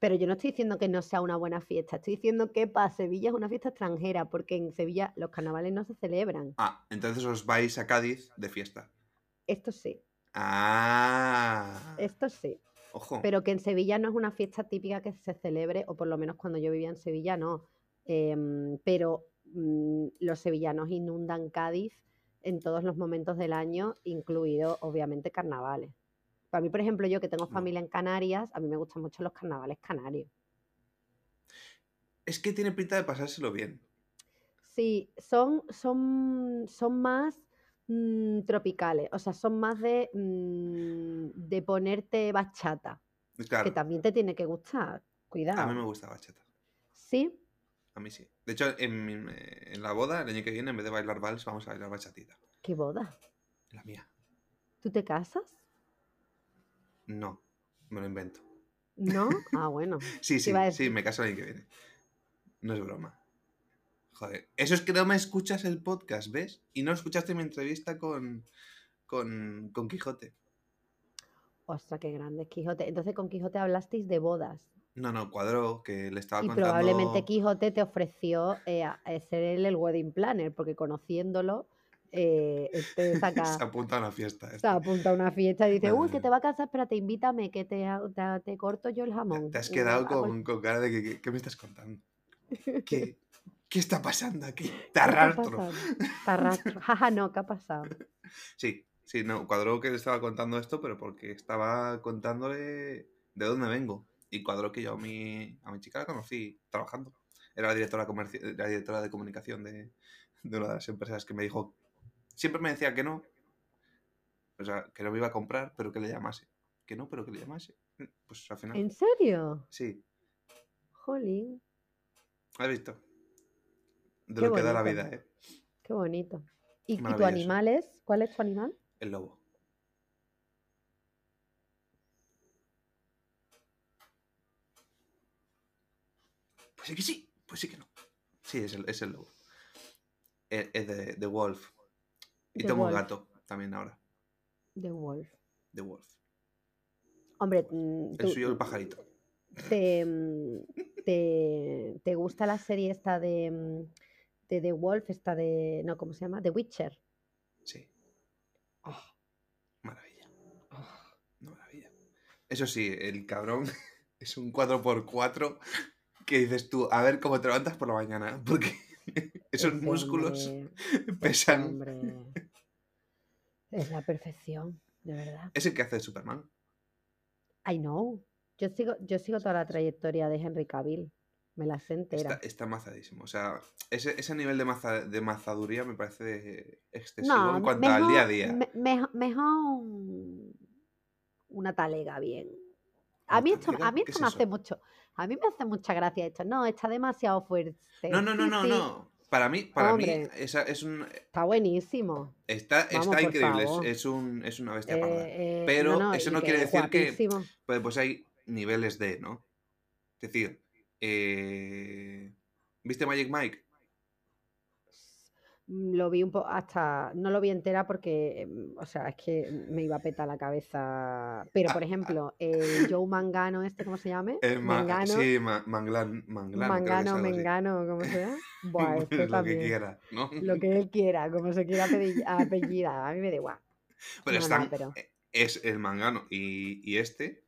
S1: Pero yo no estoy diciendo que no sea una buena fiesta, estoy diciendo que para Sevilla es una fiesta extranjera, porque en Sevilla los carnavales no se celebran.
S2: ah, entonces os vais a Cádiz de fiesta.
S1: Esto sí,
S2: Ah,
S1: esto sí.
S2: ojo.
S1: Pero que en Sevilla no es una fiesta típica que se celebre, o por lo menos cuando yo vivía en Sevilla no. Em, pero mm, los sevillanos inundan Cádiz en todos los momentos del año, incluido obviamente carnavales. Para mí, por ejemplo, yo que tengo
S2: No.
S1: familia en Canarias, a mí me gustan mucho los carnavales canarios.
S2: Es que tiene pinta de pasárselo bien.
S1: Sí, son, son, son más mm, tropicales, o sea, son más de, mm, de ponerte bachata, que
S2: Claro,
S1: también te tiene que gustar.
S2: a
S1: Cuidado.
S2: mí me gusta bachata.
S1: Sí,
S2: A mí sí. De hecho, en, en la boda, el año que viene, en vez de bailar vals, vamos a bailar bachatita.
S1: qué boda.
S2: La mía.
S1: ¿Tú te casas?
S2: No, me lo invento.
S1: ¿No? Ah, bueno.
S2: Sí, sí, sí, me caso el año que viene. No es broma. Joder, eso es que no me escuchas el podcast, ¿ves? Y no escuchaste mi entrevista con, con, con Quijote.
S1: Ostras, qué grande Quijote. Entonces con Quijote hablasteis de bodas.
S2: No, no, cuadró, que le estaba
S1: Y
S2: contando...
S1: probablemente Quijote te ofreció eh, a- a ser él el wedding planner, porque conociéndolo, eh, este saca,
S2: Se apunta a una fiesta.
S1: se
S2: este.
S1: apunta a una fiesta y dice, uy, que te va a casar, espérate, invítame, que te, te, te corto yo el jamón.
S2: Te has quedado
S1: yo, "Ah, pues,
S2: con, con cara de que, que- ¿qué me estás contando? ¿Qué, qué está pasando aquí? Te
S1: ¿qué está
S2: arrastro.
S1: Te arrastro. Jaja, no, ¿qué ha pasado?
S2: Sí, sí, no, cuadró que le estaba contando esto, pero porque estaba contándole de dónde vengo. Y cuadró que yo a mi, a mi chica la conocí trabajando. Era la directora, la directora de comunicación de, de una de las empresas que me dijo, siempre me decía que no, o sea, que no me iba a comprar, pero que le llamase. Que no, pero que le llamase. Pues al final,
S1: ¿En serio?
S2: sí,
S1: Jolín,
S2: has visto. De
S1: Qué
S2: lo que da la vida, ¿eh?
S1: qué bonito. ¿Y, y tu animal es? ¿Cuál es tu animal?
S2: El lobo. Pues sí que sí, pues sí que no. Sí, es el, es el lobo. Es, es de, de Wolf. Y
S1: The
S2: tengo un gato también ahora.
S1: The Wolf.
S2: De Wolf.
S1: Hombre, mm,
S2: El
S1: tú-
S2: suyo, el pajarito.
S1: te, mm, te, te gusta la serie esta de, mm, de The Wolf, esta de, no, ¿cómo se llama? The Witcher.
S2: Sí.
S1: Ah,
S2: Maravilla. Una maravilla. Eso sí, el cabrón es un 4x4, que dices tú, a ver cómo te levantas por la mañana, porque esos
S1: Ese
S2: músculos
S1: hombre-
S2: pesan.
S1: Es la perfección, de verdad.
S2: Es el que hace de Superman.
S1: I know. Yo sigo, yo sigo toda la trayectoria de Henry Cavill. Me la sé entera.
S2: Está, está mazadísimo. O sea, ese, ese nivel de, maza- de mazaduría me parece excesivo
S1: No,
S2: en cuanto al día a día.
S1: me- me- mejor un- una talega bien. A
S2: ¿Una
S1: mí esto, a mí
S2: ¿Qué
S1: esto
S2: es
S1: me
S2: eso?
S1: hace mucho, a mí me hace mucha gracia esto. No, está demasiado fuerte.
S2: No, no, no, no,
S1: sí,
S2: no. Para mí, para mí,
S1: Hombre.
S2: esa es un.
S1: Está buenísimo.
S2: Está,
S1: Vamos,
S2: está increíble. Es, un, es una bestia parda.
S1: Eh, eh,
S2: Pero eso no quiere decir que-. Pues, pues hay niveles de, ¿no? Es decir, eh, ¿viste Magic Mike?
S1: Mm, Lo vi un poco hasta, no lo vi entera porque, mm, o sea, es que me iba a petar la cabeza. Pero, por ejemplo, el Joe Mangano, este, ¿cómo se llame?
S2: El ma-
S1: Mengano,
S2: sí, ma- Manglan, Manglan, que
S1: Mangano. Mengano, ¿cómo se llama? Buah, este
S2: Lo que
S1: también.
S2: quiera, ¿no?
S1: Lo que él quiera, como se quiera apelli- apellidar, a mí me da igual.
S2: Pero
S1: No, no,
S2: están,
S1: pero-
S2: eh, es el Mangano y, y este.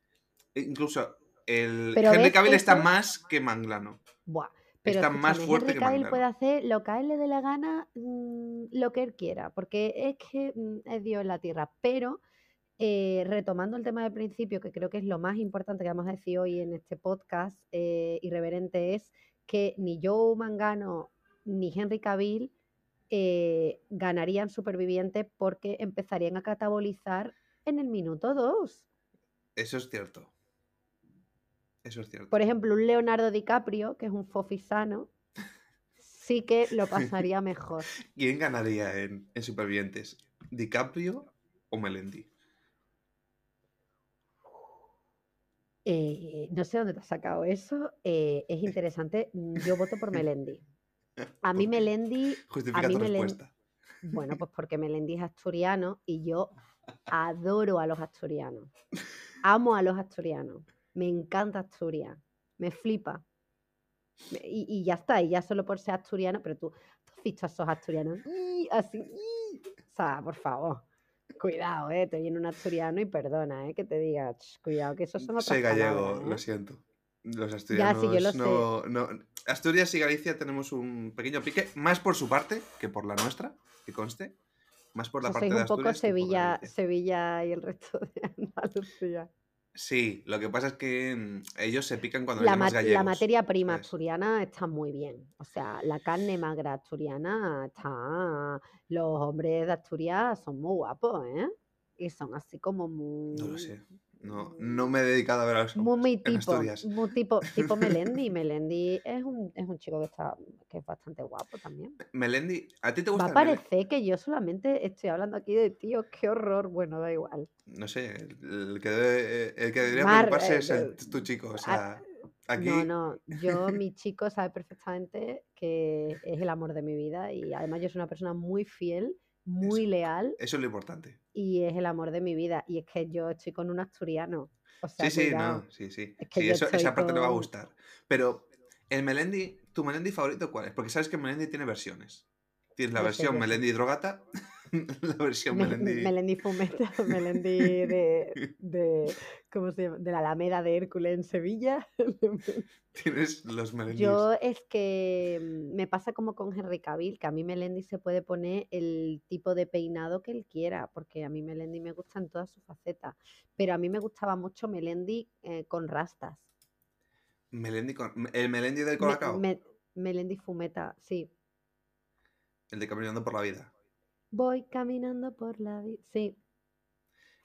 S2: e Incluso el
S1: Pero
S2: Henry Cavill está más que Manglano.
S1: Buah. Pero
S2: Está más fuerte
S1: Henry
S2: que
S1: Cavill puede hacer lo que a él le dé la gana, mm, lo que él quiera, porque es que mm, es Dios en la tierra. Pero eh, retomando el tema del principio, que creo que es lo más importante que vamos a decir hoy en este podcast eh, irreverente, es que ni Joe Mangano ni Henry Cavill eh, ganarían supervivientes porque empezarían a catabolizar en el minuto 2.
S2: Eso es cierto. Eso es cierto.
S1: Por ejemplo, un Leonardo DiCaprio, que es un fofisano, sí que lo pasaría mejor.
S2: ¿Quién ganaría en, en Supervivientes? ¿DiCaprio o Melendi?
S1: Eh, no sé dónde te has sacado eso. eh, es interesante. mm, Yo voto por Melendi. A mí. Melendi,
S2: Justifica
S1: mí
S2: tu respuesta.
S1: bueno, pues porque Melendi es asturiano y yo adoro a los asturianos. Amo a los asturianos. Me encanta Asturias. Me flipa. Y, y ya está, y ya solo por ser asturiano, pero tú, tú has visto a esos asturianos ¡ii! así, o sea, por favor, cuidado, eh, te viene un asturiano y perdona, eh, que te diga, "Ch, cuidado, que esos son otras
S2: Soy gallego,
S1: palabras,
S2: lo
S1: eh".
S2: siento. Los
S1: Ya,
S2: asturianos
S1: sí, yo lo sé.
S2: no, Asturias y Galicia tenemos un pequeño pique, más por su parte que por la nuestra, que conste. Más por la
S1: O sea,
S2: parte
S1: sois
S2: de
S1: un poco
S2: Asturias que por
S1: Sevilla. Sevilla y el resto de Andalucía.
S2: Sí, lo que pasa es que mm, ellos se pican cuando
S1: La, la materia prima
S2: ¿sabes?
S1: asturiana está muy bien. O sea, la carne magra asturiana está. Los hombres de Asturias son muy guapos, ¿eh? Y son así como muy.
S2: No lo sé. No, no me he dedicado a ver a los
S1: Muy,
S2: hombres
S1: muy
S2: en
S1: tipo,
S2: Asturias.
S1: muy tipo, tipo Melendi. Melendi es un, es un chico que está que es bastante guapo también.
S2: Melendi, ¿a ti te
S1: Va
S2: gusta
S1: a
S2: el Mele-
S1: parecer que yo solamente estoy hablando aquí de tíos, qué horror. Bueno, da igual.
S2: No sé, el, que, debe- el que debería
S1: Mar-
S2: preocuparse
S1: eh,
S2: es el-
S1: eh,
S2: tu chico. O sea, aquí
S1: No, no, yo, mi chico sabe perfectamente que es el amor de mi vida y además yo soy una persona muy fiel, muy
S2: Eso.
S1: leal
S2: eso es lo importante.
S1: y es el amor de mi vida. Y es que yo estoy con un asturiano. O sea,
S2: Sí, sí,
S1: cuidado.
S2: no, sí, sí.
S1: Es que
S2: Sí, eso- esa parte te va a
S1: con-
S2: gustar. Pero, el Melendi, ¿tu Melendi favorito cuál es? Porque sabes que Melendi tiene versiones. Tienes la
S1: Yo
S2: versión. Melendi drogata, la versión
S1: Me-
S2: Melendi...
S1: Melendi Fumeta, Melendi de, de, ¿cómo se llama? de la Alameda de Hércules en Sevilla.
S2: Tienes los Melendis.
S1: Yo es que mm, me pasa como con Henry Cavill, que a mí Melendi se puede poner el tipo de peinado que él quiera, porque a mí Melendi me gusta en todas sus facetas. Pero a mí me gustaba mucho Melendi eh, con rastas.
S2: Melendi con... El Melendi del
S1: Me-
S2: Colacao.
S1: me- Melendi Fumeta, sí.
S2: El de Caminando por la Vida.
S1: Voy caminando por la vida. Sí,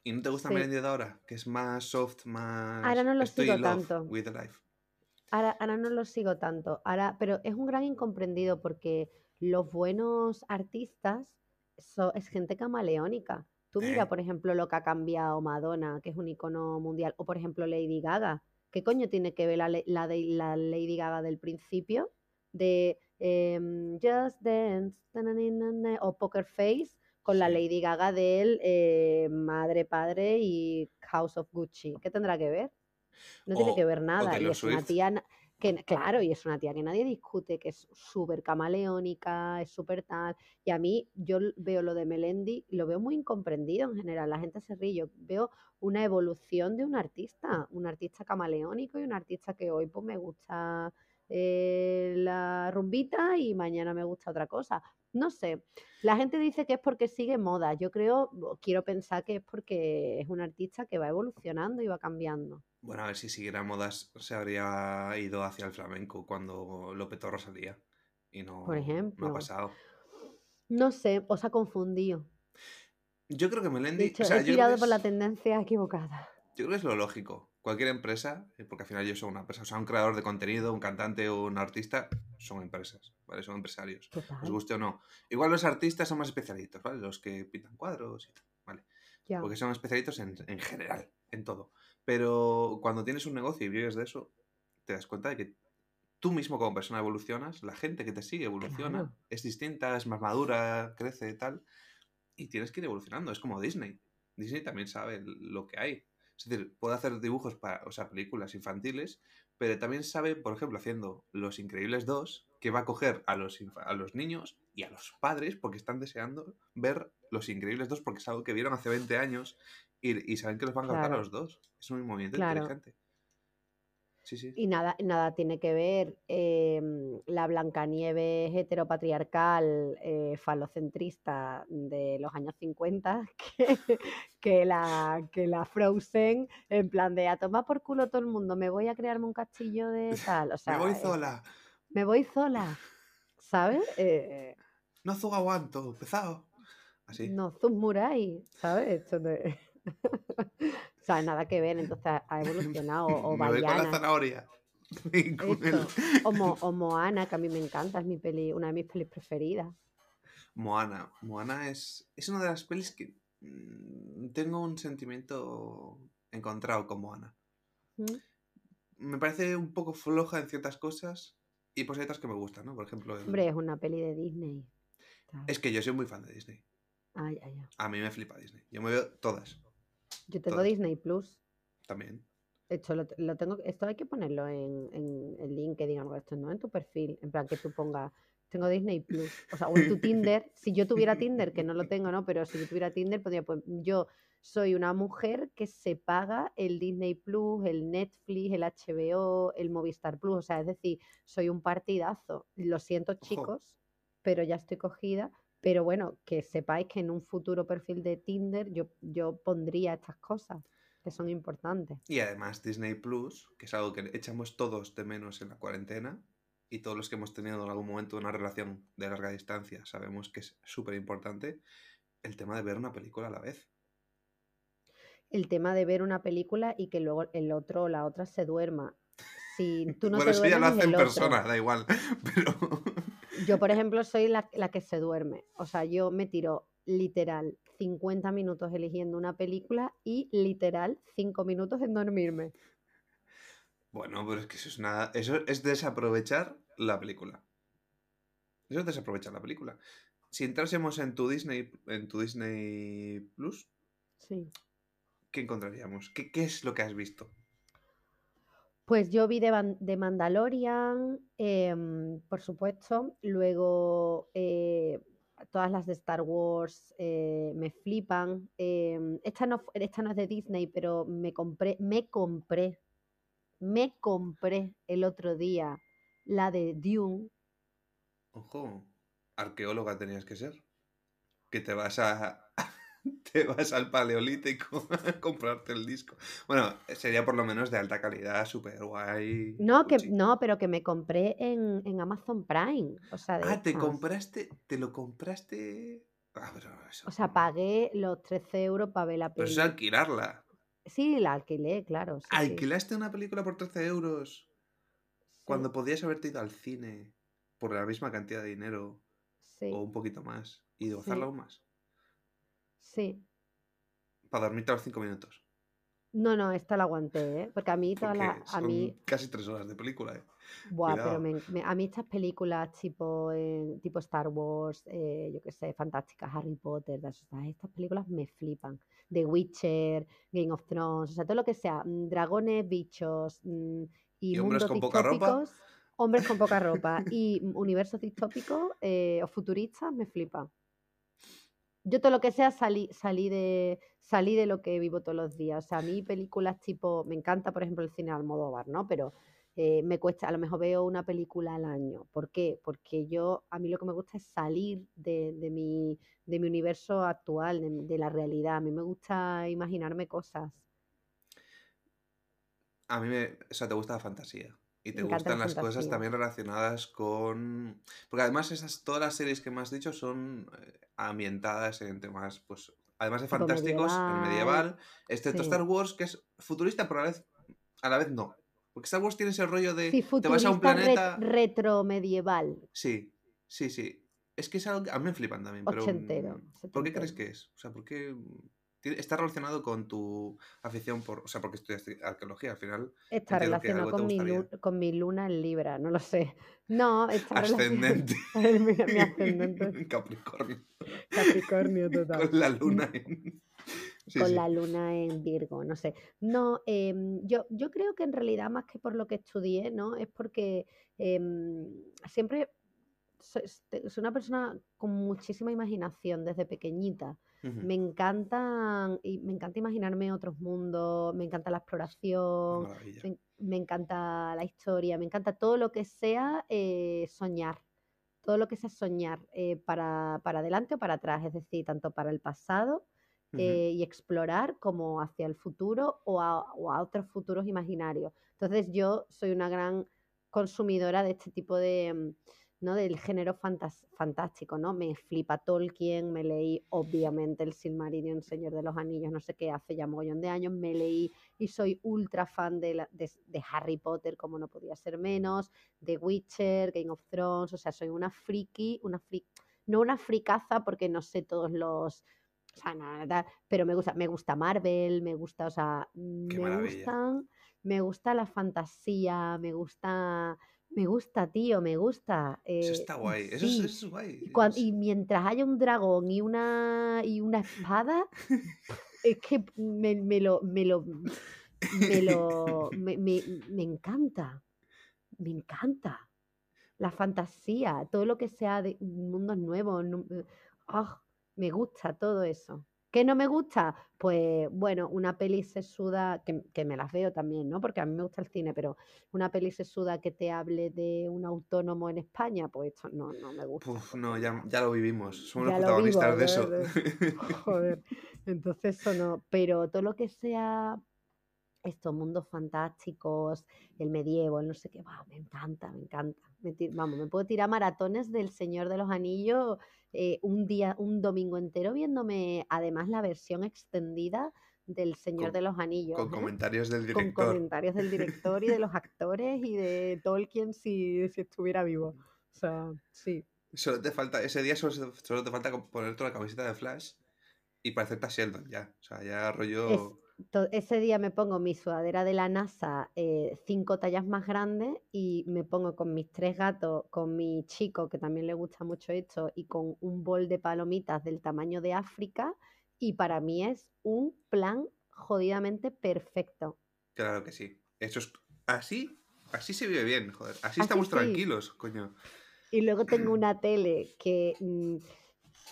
S2: ¿Y no te gusta
S1: Sí.
S2: Melendi de ahora? Que es más soft, más...
S1: Ahora no lo
S2: Estoy
S1: sigo tanto.
S2: with the life.
S1: ahora, ahora no lo sigo tanto. Ahora, pero es un gran incomprendido porque los buenos artistas so- es gente camaleónica. Tú mira,
S2: Eh.
S1: por ejemplo, lo que ha cambiado Madonna, que es un icono mundial, o por ejemplo Lady Gaga. ¿Qué coño tiene que ver la, la, la Lady Gaga del principio? De em, Just Dance o Poker Face con la. Lady Gaga del eh, Madre, Padre y House of Gucci. ¿Qué tendrá que ver? No tiene que ver nada. Y es una tía que, claro, y es una tía que nadie discute, que es súper camaleónica, es súper tal. Y a mí, yo veo lo de Melendi, lo veo muy incomprendido en general. La gente se ríe. Yo veo una evolución de un artista, un artista camaleónico y un artista que hoy pues me gusta eh, la rumbita y mañana me gusta otra cosa. No sé, la gente dice que es porque sigue moda. Yo creo, quiero pensar que es porque es un artista que va evolucionando y va cambiando.
S2: Bueno, a ver si siguiera modas se habría ido hacia el flamenco cuando Lope Torro salía. Y no,
S1: Por
S2: no ha
S1: ejemplo.
S2: pasado.
S1: No sé, os ha confundido.
S2: Yo creo que Melendi.
S1: Dicho,
S2: o sea,
S1: he tirado por la tendencia equivocada.
S2: yo creo que es lo lógico. Cualquier empresa, eh, porque al final yo soy una empresa, o sea, un creador de contenido, un cantante o un artista, son empresas, ¿vale? Son empresarios. os
S1: Total,
S2: guste o no. Igual los artistas son más especialitos, ¿vale? Los que pintan cuadros y tal, ¿vale? Porque son especialitos en, en general, en todo. Pero cuando tienes un negocio y vives de eso, te das cuenta de que tú mismo como persona evolucionas, la gente que te sigue evoluciona,
S1: Claro.
S2: es distinta, es más madura, crece y tal, y tienes que ir evolucionando. Es como Disney. Disney también sabe lo que hay. Es decir, puede hacer dibujos para, o sea, películas infantiles, pero también sabe, por ejemplo, haciendo Los Increíbles 2, que va a coger a los, a los niños y a los padres porque están deseando ver Los Increíbles 2 porque es algo que vieron hace 20 años y, y saben que los van a encantar a
S1: Claro.
S2: los dos. Es un movimiento
S1: Claro.
S2: inteligente. Sí, sí.
S1: Y nada, nada tiene que ver em, la Blancanieves heteropatriarcal, eh, falocentrista de los años 50 que, que la, que la Frozen, en plan de a tomar por culo todo el mundo, me voy a crearme un castillo de tal. O
S2: Me voy
S1: eh,
S2: sola.
S1: me voy sola, ¿sabes? Eh,
S2: No zuga aguanto. Pesado. Así.
S1: no Zumurai, ¿sabes? Esto de- sea, nada que ver, entonces ha- evolucionado. O
S2: Me voy con la zanahoria. Con el-.
S1: O, Mo- o Moana, que a mí me encanta, es mi peli, una de mis pelis preferidas.
S2: Moana. Moana es, es una de las pelis que mm, tengo un sentimiento encontrado con Moana.
S1: ¿Mm?
S2: Me parece un poco floja en ciertas cosas y pues hay otras que me gustan, ¿no? Por ejemplo, el-
S1: Hombre, es una peli de Disney.
S2: es que yo soy muy fan de Disney.
S1: Ay, ay, ay.
S2: A mí me flipa Disney. Yo me veo todas
S1: Yo tengo. Disney Plus.
S2: también.
S1: Esto lo, lo tengo, esto hay que ponerlo en, en el LinkedIn o algo de esto, ¿no? En tu perfil. En plan que tú pongas, tengo Disney Plus. O sea, o en tu Tinder. Si yo tuviera Tinder, que no lo tengo, ¿no? Pero si yo tuviera Tinder, podría pues yo soy una mujer que se paga el Disney Plus, el Netflix, el HBO, el Movistar Plus. O sea, es decir, soy un partidazo. Lo siento, chicos, pero ya estoy cogida. Pero bueno, que sepáis que en un futuro perfil de Tinder yo, yo pondría estas cosas que son importantes.
S2: Y además Disney Plus, que es algo que echamos todos de menos en la cuarentena, y todos los que hemos tenido en algún momento una relación de larga distancia sabemos que es súper importante, el tema de ver una película a la vez.
S1: el tema de ver una película y que luego el otro o la otra se duerma. Si tú no
S2: bueno,
S1: te
S2: eso ya lo
S1: duermes,
S2: hace en
S1: el otro.
S2: persona, da igual. Pero
S1: Yo, por ejemplo, soy la, la que se duerme. O sea, yo me tiro literal 50 minutos eligiendo una película y literal 5 minutos en dormirme.
S2: bueno, pero es que eso es nada. Eso es desaprovechar la película. Eso es desaprovechar la película. Si entrásemos en tu Disney, en tu Disney Plus,
S1: Sí.
S2: ¿qué encontraríamos? ¿Qué, qué es lo que has visto?
S1: Pues yo vi de, Mandalorian, em, por supuesto. Luego eh, todas las de Star Wars eh, me flipan. Em, esta, no, esta no es de Disney, pero me compré, me compré, me compré el otro día la de Dune.
S2: Ojo, arqueóloga tenías que ser. Que te vas a. Te vas al paleolítico a comprarte el disco. Bueno, sería por lo menos de alta calidad, súper guay.
S1: No, que, no, pero que me compré en, en Amazon Prime. O sea, de
S2: Ah, te compraste. Te lo compraste. Ah, pero eso.
S1: O sea, pagué los 13 euros para ver la
S2: Pero
S1: peli.
S2: eso es alquilarla.
S1: Sí, la alquilé, claro. sí, sí.
S2: ¿Alquilaste una película por 13 euros
S1: Sí,
S2: cuando podías haberte ido al cine por la misma cantidad de dinero o un poquito más y gozarla aún más?
S1: Sí.
S2: Para dormirte a los 5 minutos.
S1: No, no, esta la aguanté, ¿eh? Porque a mí todas
S2: Porque
S1: las, a mí,
S2: casi 3 horas de película, ¿eh?
S1: buah, pero me, me- a mí estas películas tipo, eh, tipo Star Wars, eh, yo qué sé, fantásticas, Harry Potter, estas películas me flipan. The Witcher, Game of Thrones, o sea, todo lo que sea, mm, dragones, bichos mm, y,
S2: ¿Y hombres
S1: mundos
S2: con poca ropa?
S1: hombres con poca ropa y universos distópicos eh, o futuristas me flipan. Yo todo lo que sea salí, salí de salí de lo que vivo todos los días. O sea, a mí películas tipo, me encanta por ejemplo el cine de Almodóvar, ¿no? Pero eh, me cuesta, a lo mejor veo una película al año. ¿Por qué? Porque yo, a mí lo que me gusta es salir de, de mi, de mi universo actual, de, de la realidad. A mí me gusta imaginarme cosas.
S2: A mí me, o sea, te gusta la fantasía. Y te gustan
S1: la
S2: las cosas también relacionadas con... Porque además esas, todas las series que me has dicho son eh, ambientadas en temas, pues, además de fantásticos, en
S1: medieval,
S2: medieval, excepto
S1: sí.
S2: Star Wars, que es futurista, pero a la vez, a la vez no. Porque Star Wars tiene ese rollo de...
S1: Sí,
S2: te vas a un planeta...
S1: retro medieval,
S2: Sí, sí, sí. Es que es algo que a mí me flipan también, pero...
S1: ochentero.
S2: mm, ¿Por qué crees que es? O sea, ¿por qué está relacionado con tu afición por... O sea, porque estudiaste arqueología al final.
S1: Está relacionado con mi, con mi luna en Libra, no lo sé. No, está
S2: Ascendente.
S1: relacionado. mi, mi ascendente
S2: Capricornio.
S1: Capricornio total.
S2: Con la luna en... Sí,
S1: con
S2: sí.
S1: la luna en Virgo, no sé. No, em, yo, yo creo que en realidad más que por lo que estudié, ¿no? Es porque em, siempre soy, soy una persona con muchísima imaginación desde pequeñita. Me encantan, y me encanta imaginarme otros mundos, me encanta la exploración, me, me encanta la historia, me encanta todo lo que sea eh, soñar, todo lo que sea soñar eh, para, para adelante o para atrás, es decir, tanto para el pasado eh, y explorar como hacia el futuro o a, o a otros futuros imaginarios. Entonces yo soy una gran consumidora de este tipo de, mm, ¿no? Del género fantas- fantástico, ¿no? Me flipa Tolkien, me leí obviamente el Silmarillion, Señor de los Anillos, no sé qué, hace ya mogollón de años, me leí y soy ultra fan de, la- de, de Harry Potter, como no podía ser menos, de Witcher, Game of Thrones, o sea, soy una friki, una friki, no una fricaza porque no sé todos los, o sea, nada, pero me gusta, me gusta Marvel, me gusta, o sea,
S2: Qué
S1: me
S2: maravilla.
S1: gustan, me gusta la fantasía, me gusta, me gusta, tío, me gusta.
S2: Eso
S1: eh,
S2: está guay. Eso es,
S1: sí.
S2: eso es guay.
S1: Y, mientras haya un dragón y una y una espada, es que me, me lo, me lo, me lo, me, me- me encanta, me encanta la fantasía, todo lo que sea de mundos nuevos, nu- eh, ah, me gusta todo eso. ¿Qué no me gusta? Pues bueno, una peli sesuda, que, que me las veo también, ¿no? Porque a mí me gusta el cine, pero una peli sesuda que te hable de un autónomo en España, pues esto no, no me gusta.
S2: Uf, no, ya, ya lo vivimos. Somos
S1: ya
S2: los
S1: vivo,
S2: protagonistas de eso.
S1: Joder, entonces eso no, pero todo lo que sea estos mundos fantásticos, el medievo, el no sé qué, ¡guau! me encanta, me encanta. Me vamos, me puedo tirar maratones del Señor de los Anillos eh, un día, un domingo entero viéndome además la versión extendida del Señor
S2: Con-
S1: de los Anillos.
S2: Con
S1: ¿eh?
S2: comentarios del
S1: Con
S2: director.
S1: comentarios del director y de los actores y de Tolkien si, si estuviera vivo. O sea, sí.
S2: Solo te falta, ese día solo, te falta con- ponerte la camiseta de Flash y parecerte a Sheldon ya. O sea, ya rollo.
S1: Ese día me pongo mi sudadera de la NASA eh, cinco tallas más grande y me pongo con mis tres gatos, con mi chico que también le gusta mucho esto y con un bol de palomitas del tamaño de África y para mí es un plan jodidamente perfecto.
S2: Claro que sí. Eso es. Así, así se vive bien, joder. Así
S1: Así
S2: estamos
S1: sí.
S2: tranquilos, coño.
S1: Y luego tengo una tele que mm,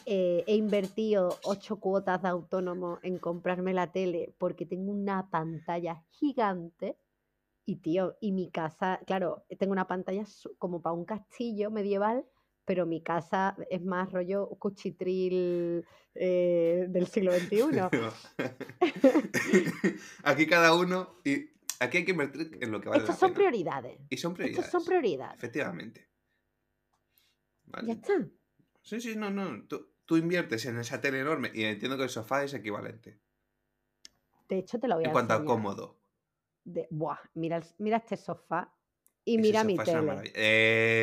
S1: eh, he invertido ocho cuotas de autónomo en comprarme la tele porque tengo una pantalla gigante. Y tío, y mi casa, claro, tengo una pantalla como para un castillo medieval, pero mi casa es más rollo cuchitril eh, del siglo XXI.
S2: aquí cada uno. Y aquí hay que invertir en lo que vale
S1: Estas
S2: la
S1: son
S2: pena.
S1: prioridades.
S2: Y son prioridades.
S1: Estas son prioridades.
S2: Efectivamente. Vale.
S1: Ya está.
S2: Sí, sí, no, no. Tú, tú inviertes en esa tele enorme y entiendo que el sofá es equivalente.
S1: De hecho, te lo voy a
S2: En cuanto a cómodo.
S1: De, buah, mira, mira este sofá y
S2: Ese
S1: mira mi
S2: es
S1: tele.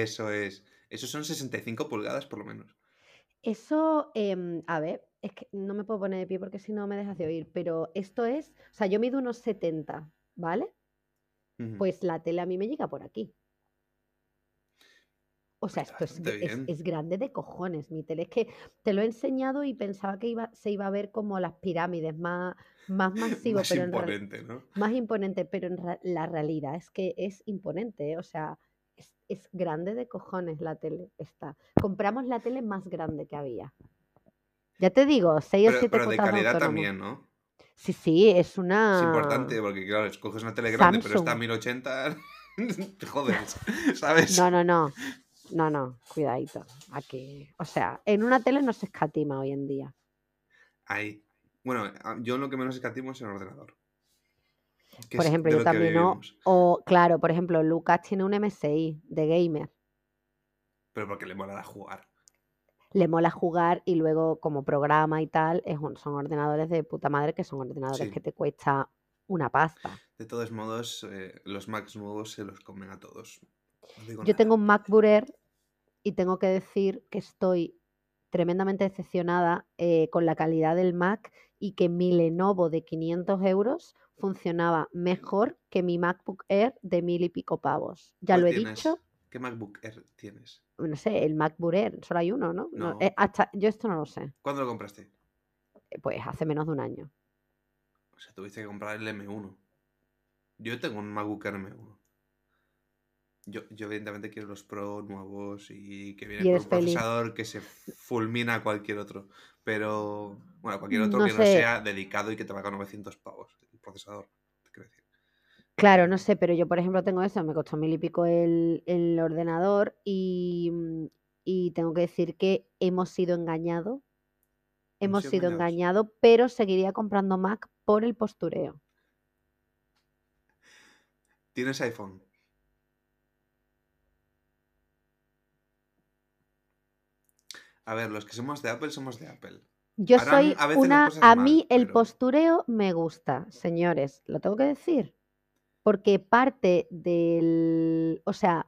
S2: Eso es. Eso son 65 pulgadas por lo menos.
S1: Eso, em, a ver, es que no me puedo poner de pie porque si no me dejas de oír, pero esto es, o sea, yo mido unos 70, ¿vale? Pues la tele a mí me llega por aquí. O sea, esto es, es- grande de cojones mi tele. Es que te lo he enseñado y pensaba que iba, se iba a ver como las pirámides, más, más masivo,
S2: Más
S1: pero en real-
S2: imponente, ¿no?
S1: más imponente, pero en la realidad es que es imponente, ¿eh? o sea, es, es grande de cojones la tele. Está. Compramos la tele más grande que había. Ya te digo, 6 o
S2: Pero,
S1: 7
S2: pero de calidad también, ¿no?
S1: Sí, sí, es una.
S2: Es importante porque, claro, escoges una tele grande, pero está a
S1: Samsung.
S2: 1080. Te jodes, ¿sabes?
S1: No, no, no. No, no, cuidadito. Aquí. O sea, en una tele no se escatima hoy en día.
S2: Ahí. Bueno, yo lo que menos escatimo es en el ordenador.
S1: Por ejemplo, yo también no. O, claro, por ejemplo, Lucas tiene un MSI de gamer.
S2: Pero porque le mola jugar.
S1: Le mola jugar y luego como programa y tal, es un- son ordenadores de puta madre que son ordenadores
S2: Sí.
S1: que te cuesta una pasta.
S2: De todos modos, eh, los Macs nuevos se los comen a todos. No
S1: Yo
S2: nada.
S1: tengo un MacBook Air y tengo que decir que estoy tremendamente decepcionada eh, con la calidad del Mac y que mi Lenovo de 500 euros funcionaba mejor que mi MacBook Air de mil y pico pavos. Ya
S2: ¿Cuál
S1: lo he
S2: tienes?
S1: dicho,
S2: ¿Qué MacBook Air tienes?
S1: no sé, el MacBook Air, solo hay uno, ¿no? No,
S2: No.
S1: eh, hasta, yo esto no lo sé,
S2: ¿Cuándo lo compraste?
S1: eh, pues hace menos de un año.
S2: O sea, tuviste que comprar el M1. Yo tengo un MacBook Air M1. Yo, yo evidentemente quiero los Pro nuevos y que viene
S1: Y
S2: con un
S1: feliz.
S2: procesador que se fulmina a cualquier otro. Pero, bueno, cualquier otro
S1: No
S2: que no sea dedicado y que te valga 900 pavos el procesador. te quiero decir.
S1: Claro, no sé, pero yo, por ejemplo, tengo eso, me costó mil y pico el, el ordenador y, mm, y tengo que decir que hemos sido engañados. Hemos
S2: sido
S1: sido
S2: engañados.
S1: engañados, pero seguiría comprando Mac por el postureo.
S2: ¿Tienes iPhone? A ver, los que somos de Apple somos de Apple.
S1: Yo
S2: Harán
S1: soy
S2: a
S1: una, a
S2: mal,
S1: mí el
S2: pero-
S1: postureo me gusta, señores, lo tengo que decir, porque parte del, o sea,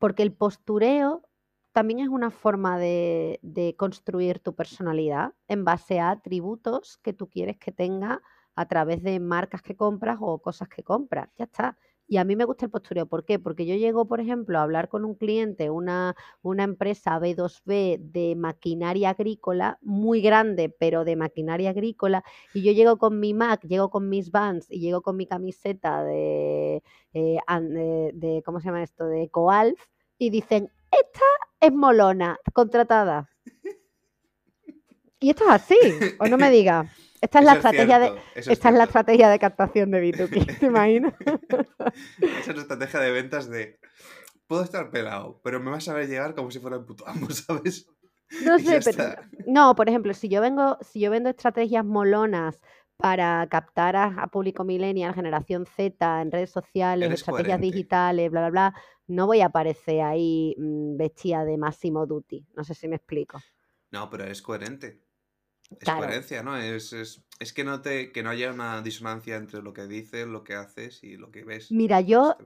S1: porque el postureo también es una forma de, de construir tu personalidad en base a atributos que tú quieres que tenga a través de marcas que compras o cosas que compras. Ya está. Y a mí me gusta el postureo. ¿Por qué? Porque yo llego, por ejemplo, a hablar con un cliente, una, una empresa B2B de maquinaria agrícola, muy grande, pero de maquinaria agrícola, y yo llego con mi Mac, llego con mis Vans y llego con mi camiseta de, eh, de, de- ¿cómo se llama esto? De Coalf, y dicen, esta es molona, contratada. Y esto es así, o no me digas. Esta es la estrategia de...
S2: cierto, eso
S1: Esta es la
S2: cierto.
S1: estrategia de captación de B2B, ¿te imaginas?
S2: Esa es la estrategia de ventas de puedo estar pelado, pero me vas a ver llegar como si fuera el puto amo, ¿sabes?
S1: No sé, pero no, por ejemplo, si yo vengo, si yo vendo estrategias molonas para captar a, a público millennial, generación Z, en redes sociales,
S2: Eres
S1: estrategias
S2: coherente.
S1: digitales, bla, bla, bla, no voy a aparecer ahí mm, vestida de Máximo Duty. No sé si me explico.
S2: No, pero es coherente. Es
S1: Claro.
S2: coherencia, ¿no? Es, es, es que no te que no haya una disonancia entre lo que dices, lo que haces y lo que ves.
S1: Mira, yo,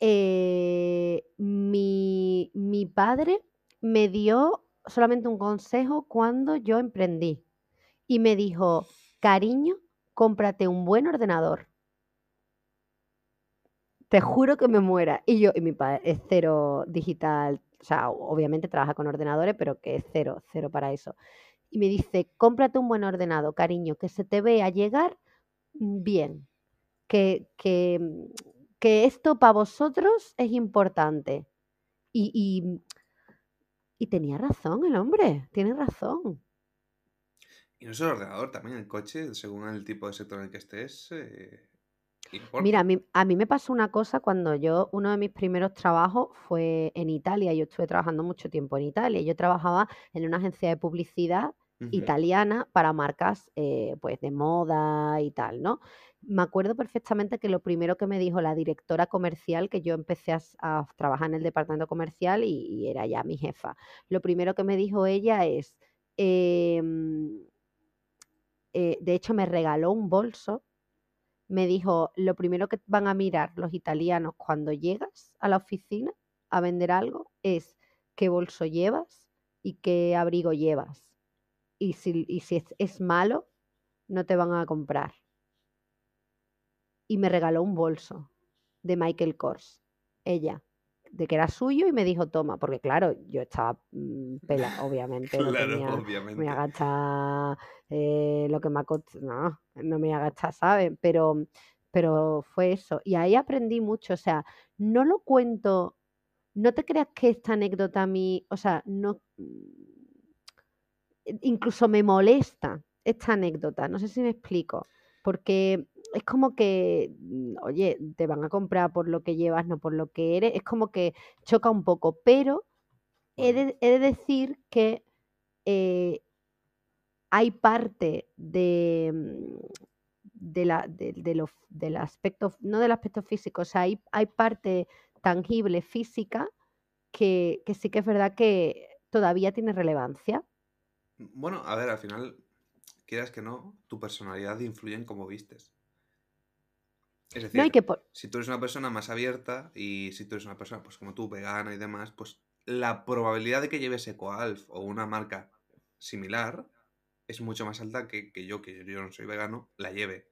S1: eh, mi, mi padre me dio solamente un consejo cuando yo emprendí y me dijo, cariño, cómprate un buen ordenador. Te juro que me muera. Y yo, y mi padre es cero digital, o sea, obviamente trabaja con ordenadores, pero que es cero, cero para eso. Y me dice, cómprate un buen ordenador, cariño, que se te vea llegar bien, que, que, mm, que esto para vosotros es importante. Y, y, y tenía razón el hombre, tiene razón.
S2: Y no solo el ordenador, también el coche, según el tipo de sector en el que estés, eh, importa.
S1: Mira, a mí, a mí me pasó una cosa cuando yo, uno de mis primeros trabajos fue en Italia. Yo estuve trabajando mucho tiempo en Italia. Yo trabajaba en una agencia de publicidad italiana para marcas eh, pues de moda y tal, ¿no? Me acuerdo perfectamente que lo primero que me dijo la directora comercial, que yo empecé a, trabajar en el departamento comercial y, y era ya mi jefa, lo primero que me dijo ella es, em, eh, de hecho me regaló un bolso me dijo, lo primero que van a mirar los italianos cuando llegas a la oficina a vender algo es qué bolso llevas y qué abrigo llevas. Y si, y si es, es malo, no te van a comprar. Y me regaló un bolso de Michael Kors, ella, de que era suyo y me dijo, toma, porque claro, yo estaba mm, pela, obviamente, no
S2: Claro,
S1: tenía, me
S2: obviamente.
S1: voy a gastar eh, lo que me ha costado, no, no me voy a gastar, ¿sabes? Pero, pero fue eso. Y ahí aprendí mucho, o sea, no lo cuento, no te creas que esta anécdota a mí, o sea, no, incluso me molesta esta anécdota, no sé si me explico, porque es como que, mm, oye, te van a comprar por lo que llevas, no por lo que eres. Es como que choca un poco, pero he de, he de decir que eh, hay parte de, mm, de la, de, de lo- del aspecto, no del aspecto físico, o sea, hay, hay parte tangible física que, que sí que es verdad que todavía tiene relevancia.
S2: bueno, a ver, al final, quieras que no, tu personalidad influye en cómo vistes. Es
S1: No, y
S2: decir,
S1: que por-
S2: si tú eres una persona más abierta y si tú eres una persona, pues como tú, vegana y demás, pues la probabilidad de que lleves EcoAlf o una marca similar es mucho más alta que, que yo, que yo no soy vegano, la lleve.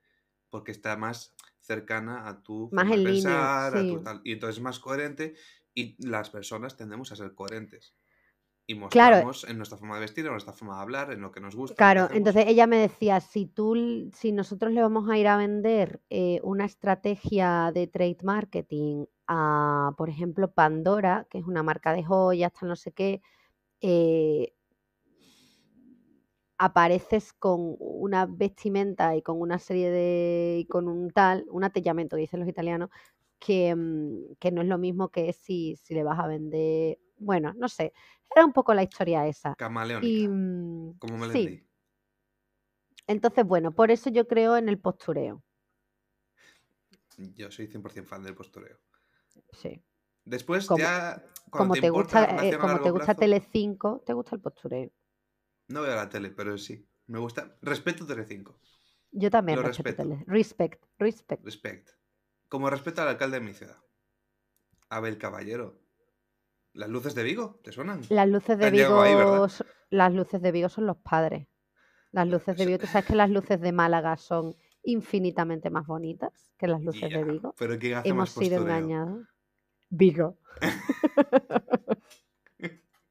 S2: Porque está más cercana a tu
S1: más
S2: forma de
S1: en línea,
S2: pensar, a tu tal. Y entonces es más coherente y las personas tendemos a ser coherentes. Y
S1: Claro,
S2: mostramos en nuestra forma de vestir, en nuestra forma de hablar, en lo que nos gusta,
S1: Claro, entonces ella me decía, si tú, si nosotros le vamos a ir a vender eh, una estrategia de trade marketing a, por ejemplo, Pandora, que es una marca de joyas, tal no sé qué, eh, apareces con una vestimenta y con una serie de, y con un tal, un atteggiamento, dicen los italianos, que, mm, que no es lo mismo que si, si le vas a vender, bueno, no sé, era un poco la historia esa. Y
S2: Camaleónica,
S1: mm,
S2: como
S1: sí,
S2: Melendi.
S1: entonces, bueno, por eso yo creo en el postureo.
S2: Yo soy 100% fan del postureo.
S1: Sí.
S2: Después
S1: Como,
S2: ya,
S1: como
S2: te
S1: te
S2: importa la
S1: gusta, eh, como te gusta
S2: plazo,
S1: Telecinco, te gusta el postureo.
S2: no veo la tele, pero sí. Me gusta. Respeto Telecinco.
S1: Yo también
S2: Lo
S1: respeto
S2: respeto.
S1: tele. Respect, respect.
S2: Respect. Como respeto al alcalde de mi ciudad. Abel Caballero. ¿Las luces de Vigo? ¿Te suenan?
S1: Las luces de. Vigo, las luces de Vigo son los padres. Las luces de Vigo, tú sabes que las luces de Málaga son infinitamente más bonitas que las luces de Vigo.
S2: Pero ¿quién hace
S1: Hemos
S2: más
S1: sido engañados. Vigo.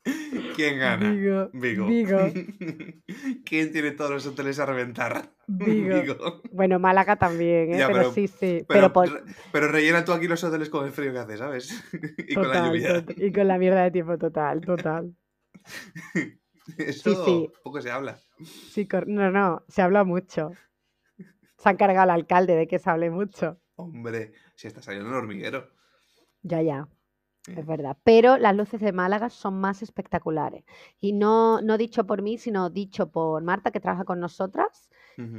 S2: ¿Quién gana?
S1: Vigo.
S2: Vigo.
S1: Vigo.
S2: ¿Quién tiene todos los hoteles a reventar?
S1: Vigo. Bueno, Málaga también, ¿eh?
S2: Ya,
S1: pero,
S2: pero-
S1: sí, sí.
S2: Pero,
S1: Pero, por,
S2: re- pero rellena tú aquí los hoteles con el frío que hace, ¿sabes? y con la lluvia.
S1: y con la mierda de tiempo total, total.
S2: Esto
S1: sí.
S2: poco se habla.
S1: Sí, no, no, se habla mucho. Se ha encargado el alcalde de que se hable mucho.
S2: Hombre, si está saliendo el hormiguero.
S1: Ya, ya, es verdad. Pero las luces de Málaga son más espectaculares. Y no, no dicho por mí, sino dicho por Marta, que trabaja con nosotras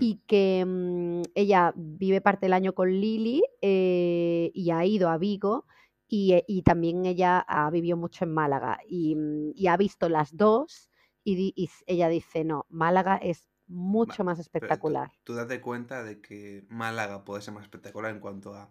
S1: y que mm, ella vive parte del año con Lili eh, y ha ido a Vigo y, eh, y también ella ha vivido mucho en Málaga y, mm, y ha visto las dos y, ella dice, no, Málaga es mucho más
S2: tú,
S1: espectacular.
S2: tú date cuenta de que Málaga puede ser más espectacular en cuanto a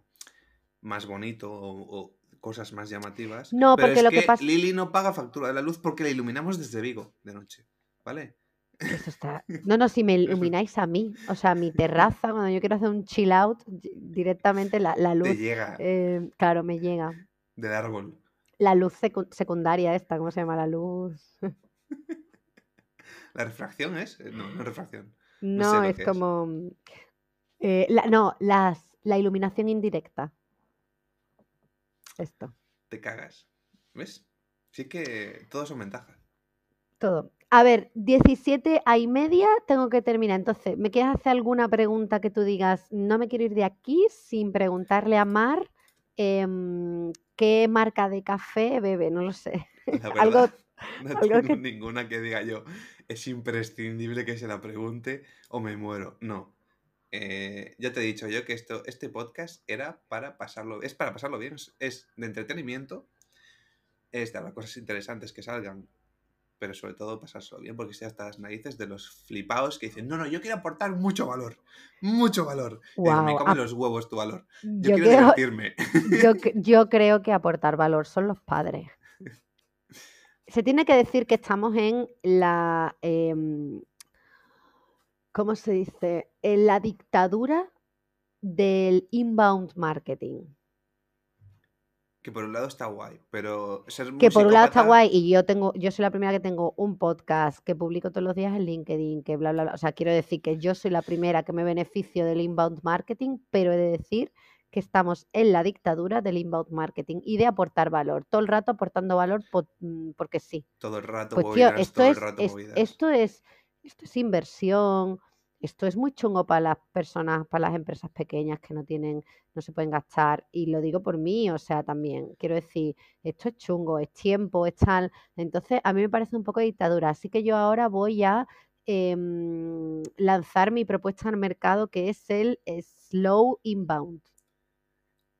S2: más bonito o, o cosas más llamativas.
S1: No,
S2: pero
S1: porque
S2: es
S1: lo que
S2: que
S1: pasa-
S2: Lili no paga factura de la luz porque la iluminamos desde Vigo de noche. ¿Vale?
S1: Eso está... No, no, si me ilumináis a mí, o sea, mi terraza, cuando yo quiero hacer un chill out, di- directamente la, la
S2: Te
S1: luz,
S2: llega
S1: eh, claro, me llega.
S2: del árbol.
S1: La luz secu- secundaria esta, ¿cómo se llama? La luz...
S2: ¿La refracción es? Eh, No, no refracción.
S1: No, es como... eh, la- no, las, la iluminación indirecta. Esto,
S2: Te cagas. ¿Ves? Sí que todos son ventajas.
S1: todo. A ver, 17 a y media tengo que terminar. Entonces, ¿me quieres hacer alguna pregunta que tú digas, no me quiero ir de aquí sin preguntarle a Mar em, qué marca de café bebe? No lo sé.
S2: La
S1: Algo,
S2: no
S1: algo
S2: tengo
S1: que-
S2: ninguna que diga yo. Es imprescindible que se la pregunte o me muero. No. Eh, ya te he dicho yo que esto, este podcast era para pasarlo, es para pasarlo bien, es- de entretenimiento, es de hablar cosas interesantes que salgan, pero sobre todo pasárselo bien, porque estoy hasta las narices de los flipaos que dicen, no, no, yo quiero aportar mucho valor, mucho valor. Y digo, me comen
S1: ap-
S2: los huevos tu valor.
S1: yo
S2: Yo, quiero
S1: creo,
S2: divertirme.
S1: yo, yo creo que aportar valor son los padres. Se tiene que decir que estamos en la, em, ¿cómo se dice? En la dictadura del inbound marketing.
S2: Que por un lado está guay, pero ser
S1: Que por un lado está guay y yo tengo, yo soy la primera que tengo un podcast que publico todos los días en LinkedIn, que bla, bla, bla. O sea, quiero decir que yo soy la primera que me beneficio del inbound marketing, pero he de decir que estamos en la dictadura del inbound marketing y de aportar valor. Todo el rato aportando valor mm, porque sí.
S2: Todo el rato
S1: Pues tío,
S2: movidas,
S1: esto
S2: todo el
S1: es,
S2: rato
S1: es-
S2: movidas.
S1: esto es, esto es inversión, esto es muy chungo para las personas, para las empresas pequeñas que no tienen, no se pueden gastar. Y lo digo por mí, o sea, también quiero decir, esto es chungo, es tiempo, es tal. Entonces, a mí me parece un poco dictadura. Así que yo ahora voy a em, lanzar mi propuesta al mercado que es el slow inbound.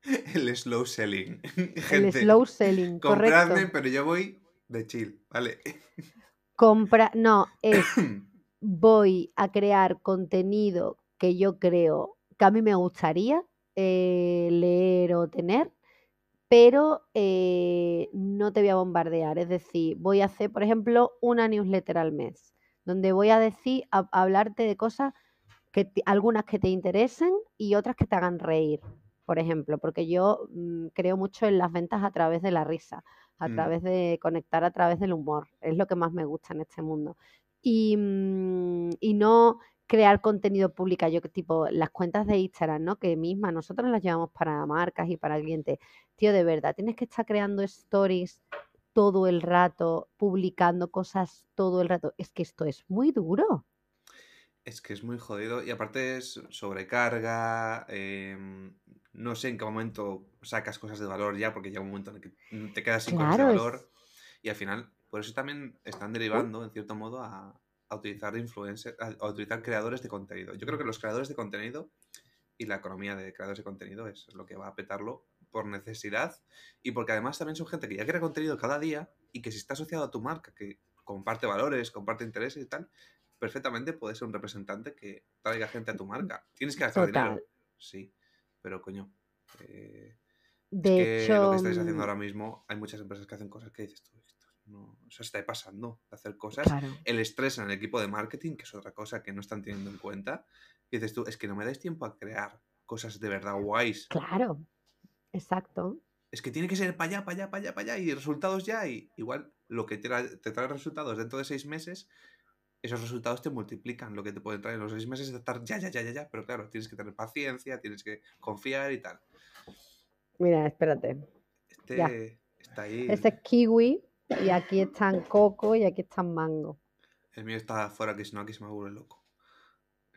S2: El slow selling.
S1: El slow selling,
S2: compradme,
S1: correcto.
S2: pero yo voy de chill, ¿vale?
S1: Compra, no, es voy a crear contenido que yo creo que a mí me gustaría eh, leer o tener, pero eh, no te voy a bombardear. Es decir, voy a hacer, por ejemplo, una newsletter al mes, donde voy a decir, a, a hablarte de cosas que te- algunas que te interesen y otras que te hagan reír, por ejemplo, porque yo mm, creo mucho en las ventas a través de la risa, a
S2: Mm.
S1: través de conectar a través del humor, es lo que más me gusta en este mundo. Y, mm, y no crear contenido público, yo tipo las cuentas de Instagram, ¿no? Que mismas nosotros las llevamos para marcas y para clientes. Tío, de verdad, tienes que estar creando stories todo el rato, publicando cosas todo el rato. Es que esto es muy duro.
S2: Es que es muy jodido y aparte es sobrecarga, em, no sé en qué momento sacas cosas de valor ya, porque llega un momento en el que te quedas sin cosas de
S1: Claro, es-
S2: valor y al final, por eso también están derivando, en cierto modo, a, a utilizar influencers, a, a utilizar creadores de contenido. Yo creo que los creadores de contenido y la economía de creadores de contenido es lo que va a petarlo por necesidad y porque además también son gente que ya crea contenido cada día y que si está asociado a tu marca, que comparte valores, comparte intereses y tal, perfectamente puede ser un representante que traiga gente a tu marca. Tienes que gastar dinero, sí, pero coño, eh, es
S1: De
S2: lo que estáis haciendo
S1: mm,
S2: ahora mismo, hay muchas empresas que hacen cosas que dices tú, no, o sea, se está pasando de hacer cosas.
S1: claro,
S2: El estrés en el equipo de marketing, que es otra cosa que no están teniendo en cuenta, y dices tú, es que no me dais tiempo a crear cosas de verdad guays.
S1: claro, exacto.
S2: Es que tiene que ser para allá, para allá, para allá, para allá, y resultados ya, y igual lo que te, tra- te trae resultados dentro de seis meses, esos resultados te multiplican lo que te pueden traer en los seis meses de estar ya, ya, ya, ya, ya, pero claro, tienes que tener paciencia, tienes que confiar y tal.
S1: Mira, espérate. Ya.
S2: Este está ahí,
S1: Ese es kiwi y aquí están coco y aquí están mango.
S2: el mío está fuera, que si no aquí se me vuelve loco.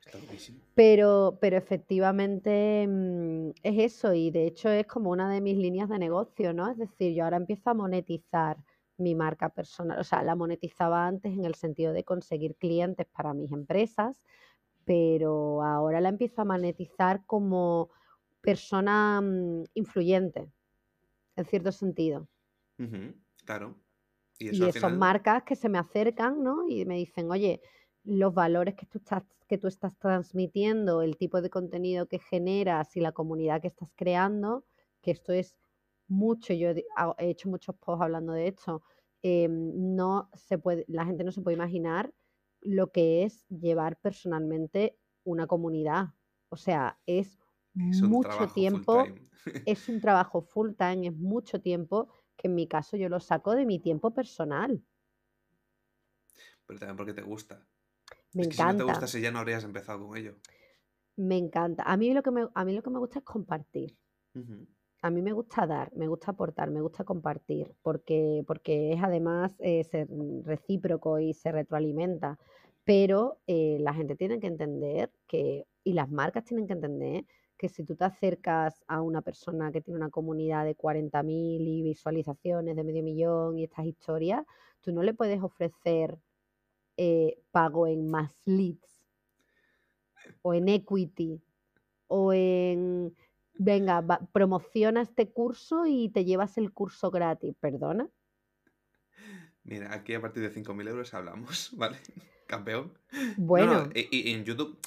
S2: Está loquísimo.
S1: Pero, pero efectivamente mm, es eso y de hecho es como una de mis líneas de negocio, ¿no? Es decir, yo ahora empiezo a monetizar mi marca personal, o sea, la monetizaba antes en el sentido de conseguir clientes para mis empresas, pero ahora la empiezo a monetizar como persona mm, influyente, en cierto sentido.
S2: Claro. Y
S1: Y
S2: eso
S1: son marcas que se me acercan, ¿no? Y me dicen, oye, los valores que tú estás, que tú estás transmitiendo, el tipo de contenido que generas y la comunidad que estás creando, que esto es mucho, yo he hecho muchos posts hablando de esto, em, no se puede, la gente no se puede imaginar lo que es llevar personalmente una comunidad. O sea, es mucho tiempo es un trabajo full time, es mucho tiempo que en mi caso yo lo saco de mi tiempo personal.
S2: Pero también porque te gusta.
S1: Me
S2: Es que si no te
S1: encanta,
S2: gustase ya no habrías empezado con ello.
S1: me encanta. A mí lo que me, a mí lo que me gusta es compartir. A mí me gusta dar, me gusta aportar, me gusta compartir, porque, porque es además eh, ser recíproco y se retroalimenta. Pero eh, la gente tiene que entender que, y las marcas tienen que entender que si tú te acercas a una persona que tiene una comunidad de 40.000 y visualizaciones de medio millón y estas historias, tú no le puedes ofrecer eh, pago en más leads o en equity o en, venga, va- promociona este curso y te llevas el curso gratis, perdona.
S2: Mira, aquí a partir de 5.000 euros hablamos, ¿vale? Campeón. No, no,
S1: Bueno,
S2: y, y en YouTube,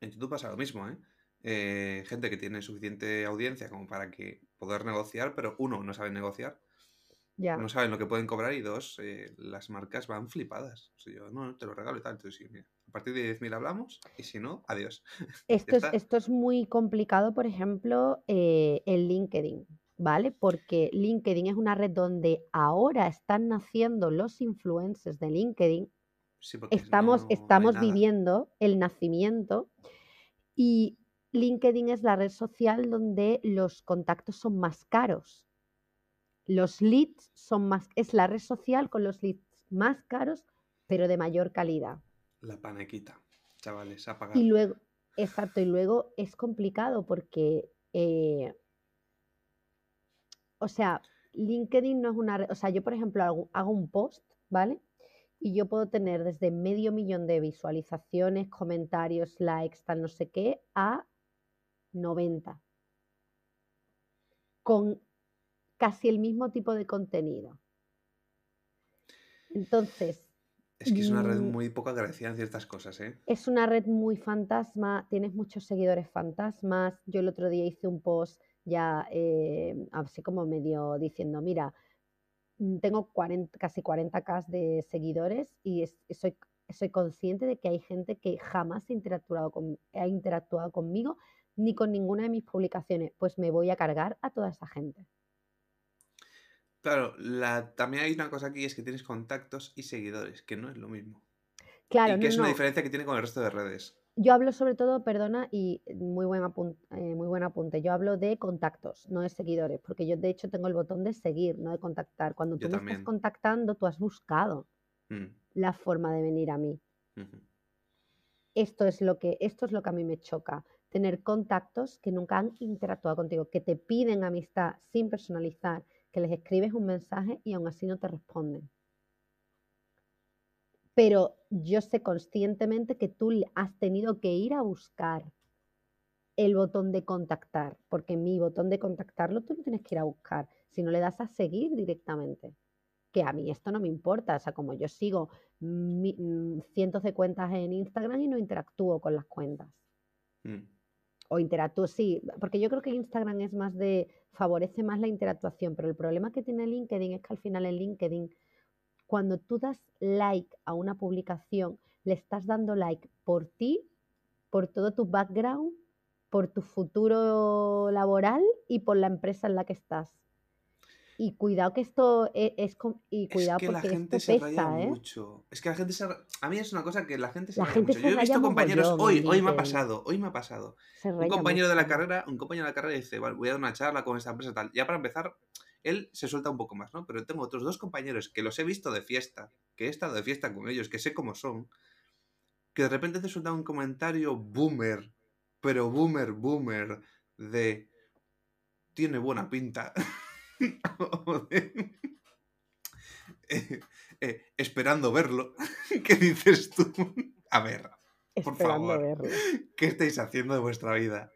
S2: en YouTube pasa lo mismo, ¿eh? Eh, Gente que tiene suficiente audiencia como para que poder negociar, pero uno, no saben negociar,
S1: ya.
S2: no saben lo que pueden cobrar y dos, eh, las marcas van flipadas. O sea, yo, no, te lo regalo y tal. Entonces, sí, mira, a partir de 10.000 hablamos y si no, adiós.
S1: Esto es, esto es muy complicado, por ejemplo, eh, en LinkedIn, ¿vale? Porque LinkedIn es una red donde ahora están naciendo los influencers de LinkedIn.
S2: Sí,
S1: Estamos,
S2: no, no hay
S1: estamos viviendo el nacimiento y LinkedIn es la red social donde los contactos son más caros. Los leads son más, es la red social con los leads más caros, pero de mayor calidad.
S2: La panequita. chavales, a pagar.
S1: Y luego, exacto, y luego es complicado porque, eh, o sea, LinkedIn no es una red, o sea, yo por ejemplo hago, hago un post, ¿vale? Y yo puedo tener desde medio millón de visualizaciones, comentarios, likes, tal no sé qué, a 90. Con casi el mismo tipo de contenido. Entonces,
S2: Es que es una red
S1: mm,
S2: muy poco agradecida en ciertas cosas, ¿eh?
S1: es una red muy fantasma, tienes muchos seguidores fantasmas. Yo el otro día hice un post ya eh, así como medio diciendo, mira, mm, tengo 40, casi 40k de seguidores y es- soy, soy consciente de que hay gente que jamás ha interactuado, con, ha interactuado conmigo ni con ninguna de mis publicaciones. Pues me voy a cargar a toda esa gente.
S2: Claro, la, también hay una cosa aquí, es que tienes contactos y seguidores, que no es lo mismo.
S1: Claro,
S2: y que
S1: no,
S2: es una
S1: no.
S2: diferencia que tiene con el resto de redes.
S1: Yo hablo sobre todo, perdona, y muy buen, apun- eh, muy buen apunte, yo hablo de contactos, no de seguidores, porque yo de hecho tengo el botón de seguir, no de contactar. Cuando
S2: Yo
S1: tú me
S2: también.
S1: estás contactando, tú has buscado
S2: Mm,
S1: la forma de venir a mí. Esto es lo que, esto es lo que a mí me choca, tener contactos que nunca han interactuado contigo, que te piden amistad sin personalizar, que les escribes un mensaje y aún así no te responden. Pero yo sé conscientemente que tú has tenido que ir a buscar el botón de contactar, porque mi botón de contactarlo tú no tienes que ir a buscar, si no le das a seguir directamente. Que a mí esto no me importa, o sea, como yo sigo mi- mm, cientos de cuentas en Instagram y no interactúo con las cuentas.
S2: Mm.
S1: O interactúo, sí, porque yo creo que Instagram es más de, favorece más la interactuación, pero el problema que tiene LinkedIn es que al final en LinkedIn, cuando tú das like a una publicación, le estás dando like por ti, por todo tu background, por tu futuro laboral y por la empresa en la que estás. Y cuidado que esto e- es, com- y cuidado
S2: es que la
S1: porque
S2: gente
S1: esto
S2: se raya
S1: pesa, ¿eh?
S2: mucho. Es que la gente se A mí es una cosa que la gente se
S1: La
S2: raya
S1: gente
S2: mucho.
S1: se
S2: Yo he visto
S1: raya
S2: compañeros. Hoy, hoy me ha pasado, hoy me ha pasado. Un
S1: raya
S2: compañero de la carrera, un compañero de la carrera dice, vale, voy a dar una charla con esta empresa tal. Ya para empezar, él se suelta un poco más, ¿no? Pero tengo otros dos compañeros que los he visto de fiesta, que he estado de fiesta con ellos, que sé cómo son, que de repente te sueltan un comentario boomer, pero boomer, boomer, de tiene buena pinta. O de, eh, eh, esperando verlo. ¿Qué dices tú? A ver, por favor.
S1: verlo.
S2: ¿qué estáis haciendo de vuestra vida?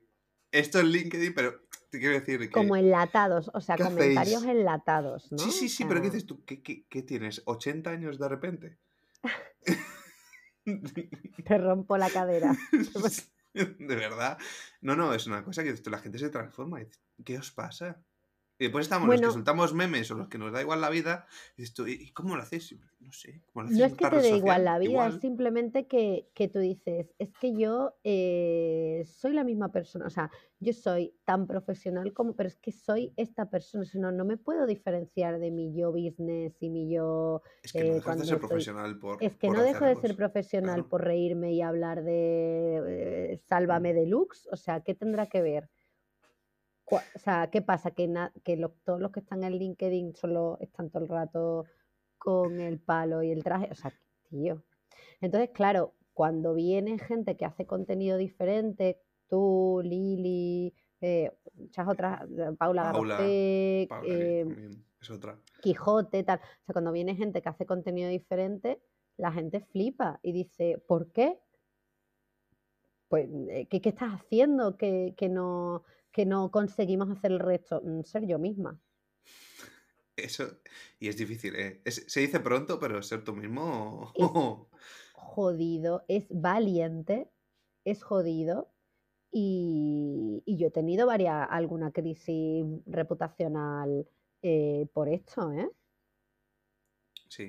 S2: Esto es LinkedIn, pero te quiero decir que...
S1: Como enlatados, o sea,
S2: ¿qué
S1: comentarios
S2: hacéis?
S1: enlatados, ¿no?
S2: Sí, sí,
S1: O
S2: sí, pero ¿qué
S1: sea,
S2: dices tú? ¿Qué, qué, qué tienes? ¿80 años de repente?
S1: Te rompo la cadera.
S2: de verdad. No, no, es una cosa que la gente se transforma. ¿Qué os pasa? Y después estamos los que soltamos memes o los que nos da igual la vida. Y dices tú, ¿y cómo lo hacéis? No sé. ¿cómo lo
S1: No es que te dé igual la vida, es simplemente que, que tú dices, es que yo eh, soy la misma persona, o sea, yo soy tan profesional como, pero es que soy esta persona, o sea, no, no me puedo diferenciar de mi yo business y mi yo...
S2: Es que no
S1: eh,
S2: dejas de ser
S1: estoy-
S2: profesional por.
S1: Es que
S2: por
S1: no dejo de ser profesional
S2: claro.
S1: por reírme y hablar de eh, Sálvame
S2: Mm.
S1: Deluxe, o sea, ¿qué tendrá que ver? O sea, ¿qué pasa? Que, na- que lo- todos los que están en LinkedIn solo están todo el rato con el palo y el traje. O sea, tío. Entonces, claro, cuando viene gente que hace contenido diferente, tú, Lili, eh, muchas otras, eh, Paula
S2: Paula,
S1: Garcés,
S2: Paula, que
S1: eh,
S2: también es otra.
S1: Quijote, tal. O sea, cuando viene gente que hace contenido diferente, la gente flipa y dice, ¿por qué? Pues, ¿qué, qué estás haciendo que, que no, que no conseguimos hacer el resto? Mm, Ser yo misma.
S2: Eso, y es difícil, ¿eh? Es- se dice pronto, pero ser tú mismo.
S1: Es- Jodido, es valiente, es jodido. Y, y yo he tenido varias, alguna crisis reputacional eh, por esto, ¿eh?
S2: Sí,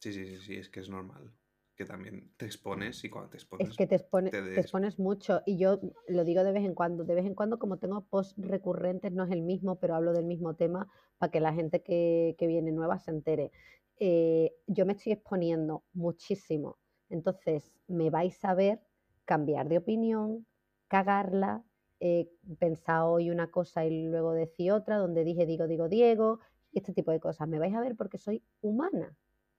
S2: sí, sí, sí, sí, es que es normal. Que también te expones y cuando te expones.
S1: Es que te, expone-
S2: te
S1: te
S2: des-
S1: expones mucho y yo lo digo de vez en cuando. De vez en cuando, como tengo posts recurrentes, no es el mismo, pero hablo del mismo tema para que la gente que, que viene nueva se entere. Eh, yo me estoy exponiendo muchísimo. Entonces, me vais a ver cambiar de opinión, cagarla, eh, pensar hoy una cosa y luego decir otra, donde dije digo, digo, Diego, y este tipo de cosas. Me vais a ver porque soy humana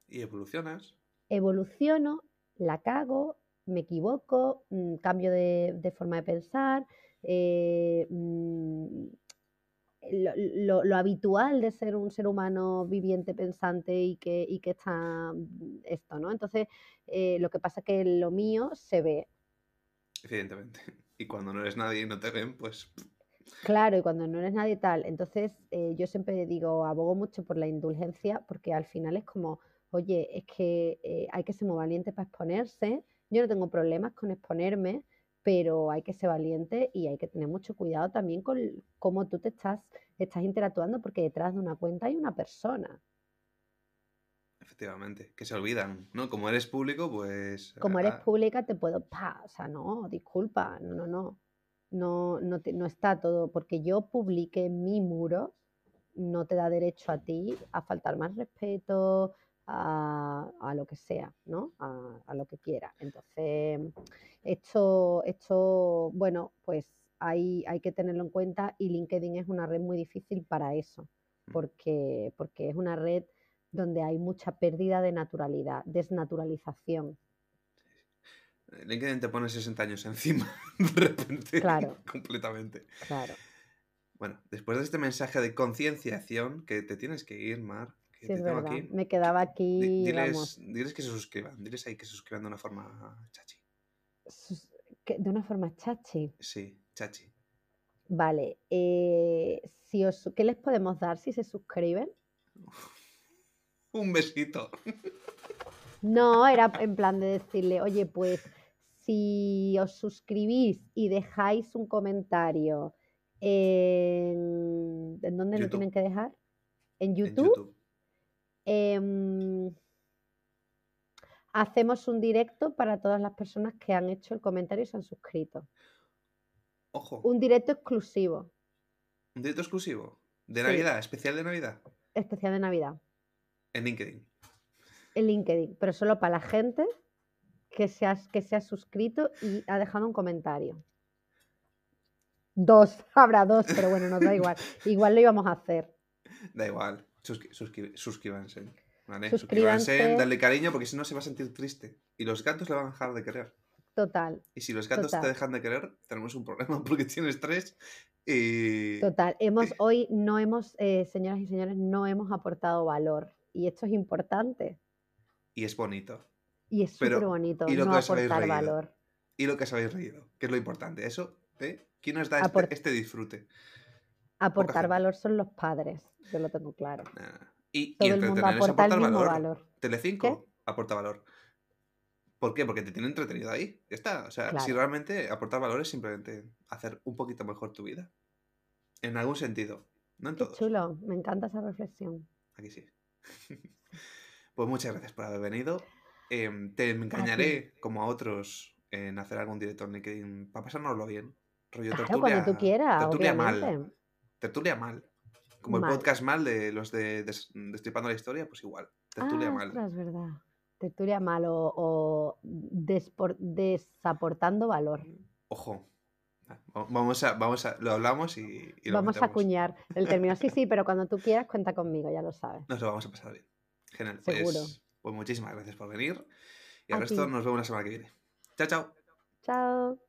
S2: Y evolucionas.
S1: Evoluciono, la cago me equivoco, mm, cambio de, de forma de pensar, eh, mm, lo, lo- lo habitual de ser un ser humano viviente, pensante y que, y que está mm, esto, ¿no? Entonces, eh, lo que pasa es que lo mío se ve,
S2: Evidentemente. Y cuando no eres nadie y no te ven, pues
S1: Claro, y cuando no eres nadie tal. Entonces, eh, yo siempre digo, abogo mucho por la indulgencia, porque al final es como, oye, es que eh, hay que ser muy valiente para exponerse. Yo no tengo problemas con exponerme, pero hay que ser valiente y hay que tener mucho cuidado también con cómo tú te estás, estás interactuando, porque detrás de una cuenta hay una persona.
S2: efectivamente, que se olvidan, ¿no? Como eres público, pues...
S1: Como eres
S2: ah,
S1: pública, te puedo, pa, o sea, no, disculpa, no, no, no. No, no, te- no está todo, porque yo publique mi muro, no te da derecho a ti a faltar más respeto, a, a lo que sea, ¿no? A, a lo que quiera. Entonces, esto, esto, bueno, pues hay, hay que tenerlo en cuenta y LinkedIn es una red muy difícil para eso,
S2: Mm.
S1: porque, porque es una red donde hay mucha pérdida de naturalidad, desnaturalización.
S2: LinkedIn te pone 60 años encima, de repente,
S1: Claro.
S2: completamente.
S1: Claro.
S2: Bueno, después de este mensaje de concienciación, que te tienes que ir, Mar, que
S1: Sí, es
S2: tengo
S1: verdad.
S2: aquí,
S1: Me quedaba aquí,
S2: diles, diles que se suscriban, diles ahí que se suscriban de una forma chachi.
S1: de una forma chachi.
S2: Sí, chachi.
S1: Vale. eh, si os, ¿qué les podemos dar si se suscriben?
S2: Un besito.
S1: No, era en plan de decirle, oye, pues si os suscribís y dejáis un comentario en... ¿En dónde lo
S2: YouTube.
S1: tienen que dejar? En
S2: En
S1: YouTube. Em, hacemos un directo para todas las personas que han hecho el comentario y se han suscrito.
S2: Ojo,
S1: Un directo exclusivo,
S2: un directo exclusivo de
S1: Sí.
S2: Navidad, especial de Navidad,
S1: especial de Navidad,
S2: en LinkedIn.
S1: en LinkedIn, pero solo para la gente que se ha, que se ha suscrito y ha dejado un comentario. Dos, habrá dos, pero bueno, nos da igual. Igual lo íbamos a hacer.
S2: Da igual, suscri- suscri- suscríbanse. ¿vale?
S1: Suscríbanse.
S2: Dale cariño porque si no se va a sentir triste. Y los gatos le van a dejar de querer.
S1: Total,
S2: Y si los gatos te
S1: Total.
S2: dejan de querer, tenemos un problema porque tienes tres y...
S1: total. Hemos, hoy no hemos, eh, señoras y señores, no hemos aportado valor. Y esto es importante.
S2: y es bonito.
S1: Y es súper bonito
S2: ¿y lo
S1: no
S2: que
S1: aportar
S2: reído?
S1: valor.
S2: Y lo que os habéis reído, que es lo importante. Eso, ¿eh? ¿Quién nos da este, este disfrute?
S1: Aportar valor son los padres, yo lo tengo claro.
S2: Nah. Y, y
S1: Todo el mundo aporta el mismo
S2: valor.
S1: valor.
S2: Telecinco
S1: ¿Qué?
S2: aporta valor. ¿Por qué? Porque te tiene entretenido ahí. Ya está. O sea, si realmente aportar valor es simplemente hacer un poquito mejor tu vida. En algún sentido. No en
S1: Qué
S2: todos.
S1: chulo, me encanta esa reflexión.
S2: Aquí sí. pues muchas gracias por haber venido. Em, te engañaré, como a otros, en hacer algún directo en LinkedIn para pasárnoslo bien. Rollo
S1: Claro, cuando tú quieras, obviamente.
S2: mal. Tertulia mal. Como
S1: Mal.
S2: el podcast mal de los de Des- Destripando la Historia, pues igual. Tertulia
S1: ah,
S2: mal.
S1: ostras, es verdad. Tertulia mal o, o despor- desaportando valor.
S2: Ojo. Va- Vamos a, vamos a, lo hablamos y, y lo
S1: Vamos a
S2: metemos.
S1: acuñar el término. Sí, sí, pero cuando tú quieras, cuenta conmigo, ya lo sabes.
S2: Nos lo vamos a pasar bien. Genial.
S1: Seguro.
S2: Pues, pues muchísimas gracias por venir. Y al
S1: A
S2: resto
S1: ti.
S2: nos vemos la semana que viene. Chao, chao.
S1: Chao.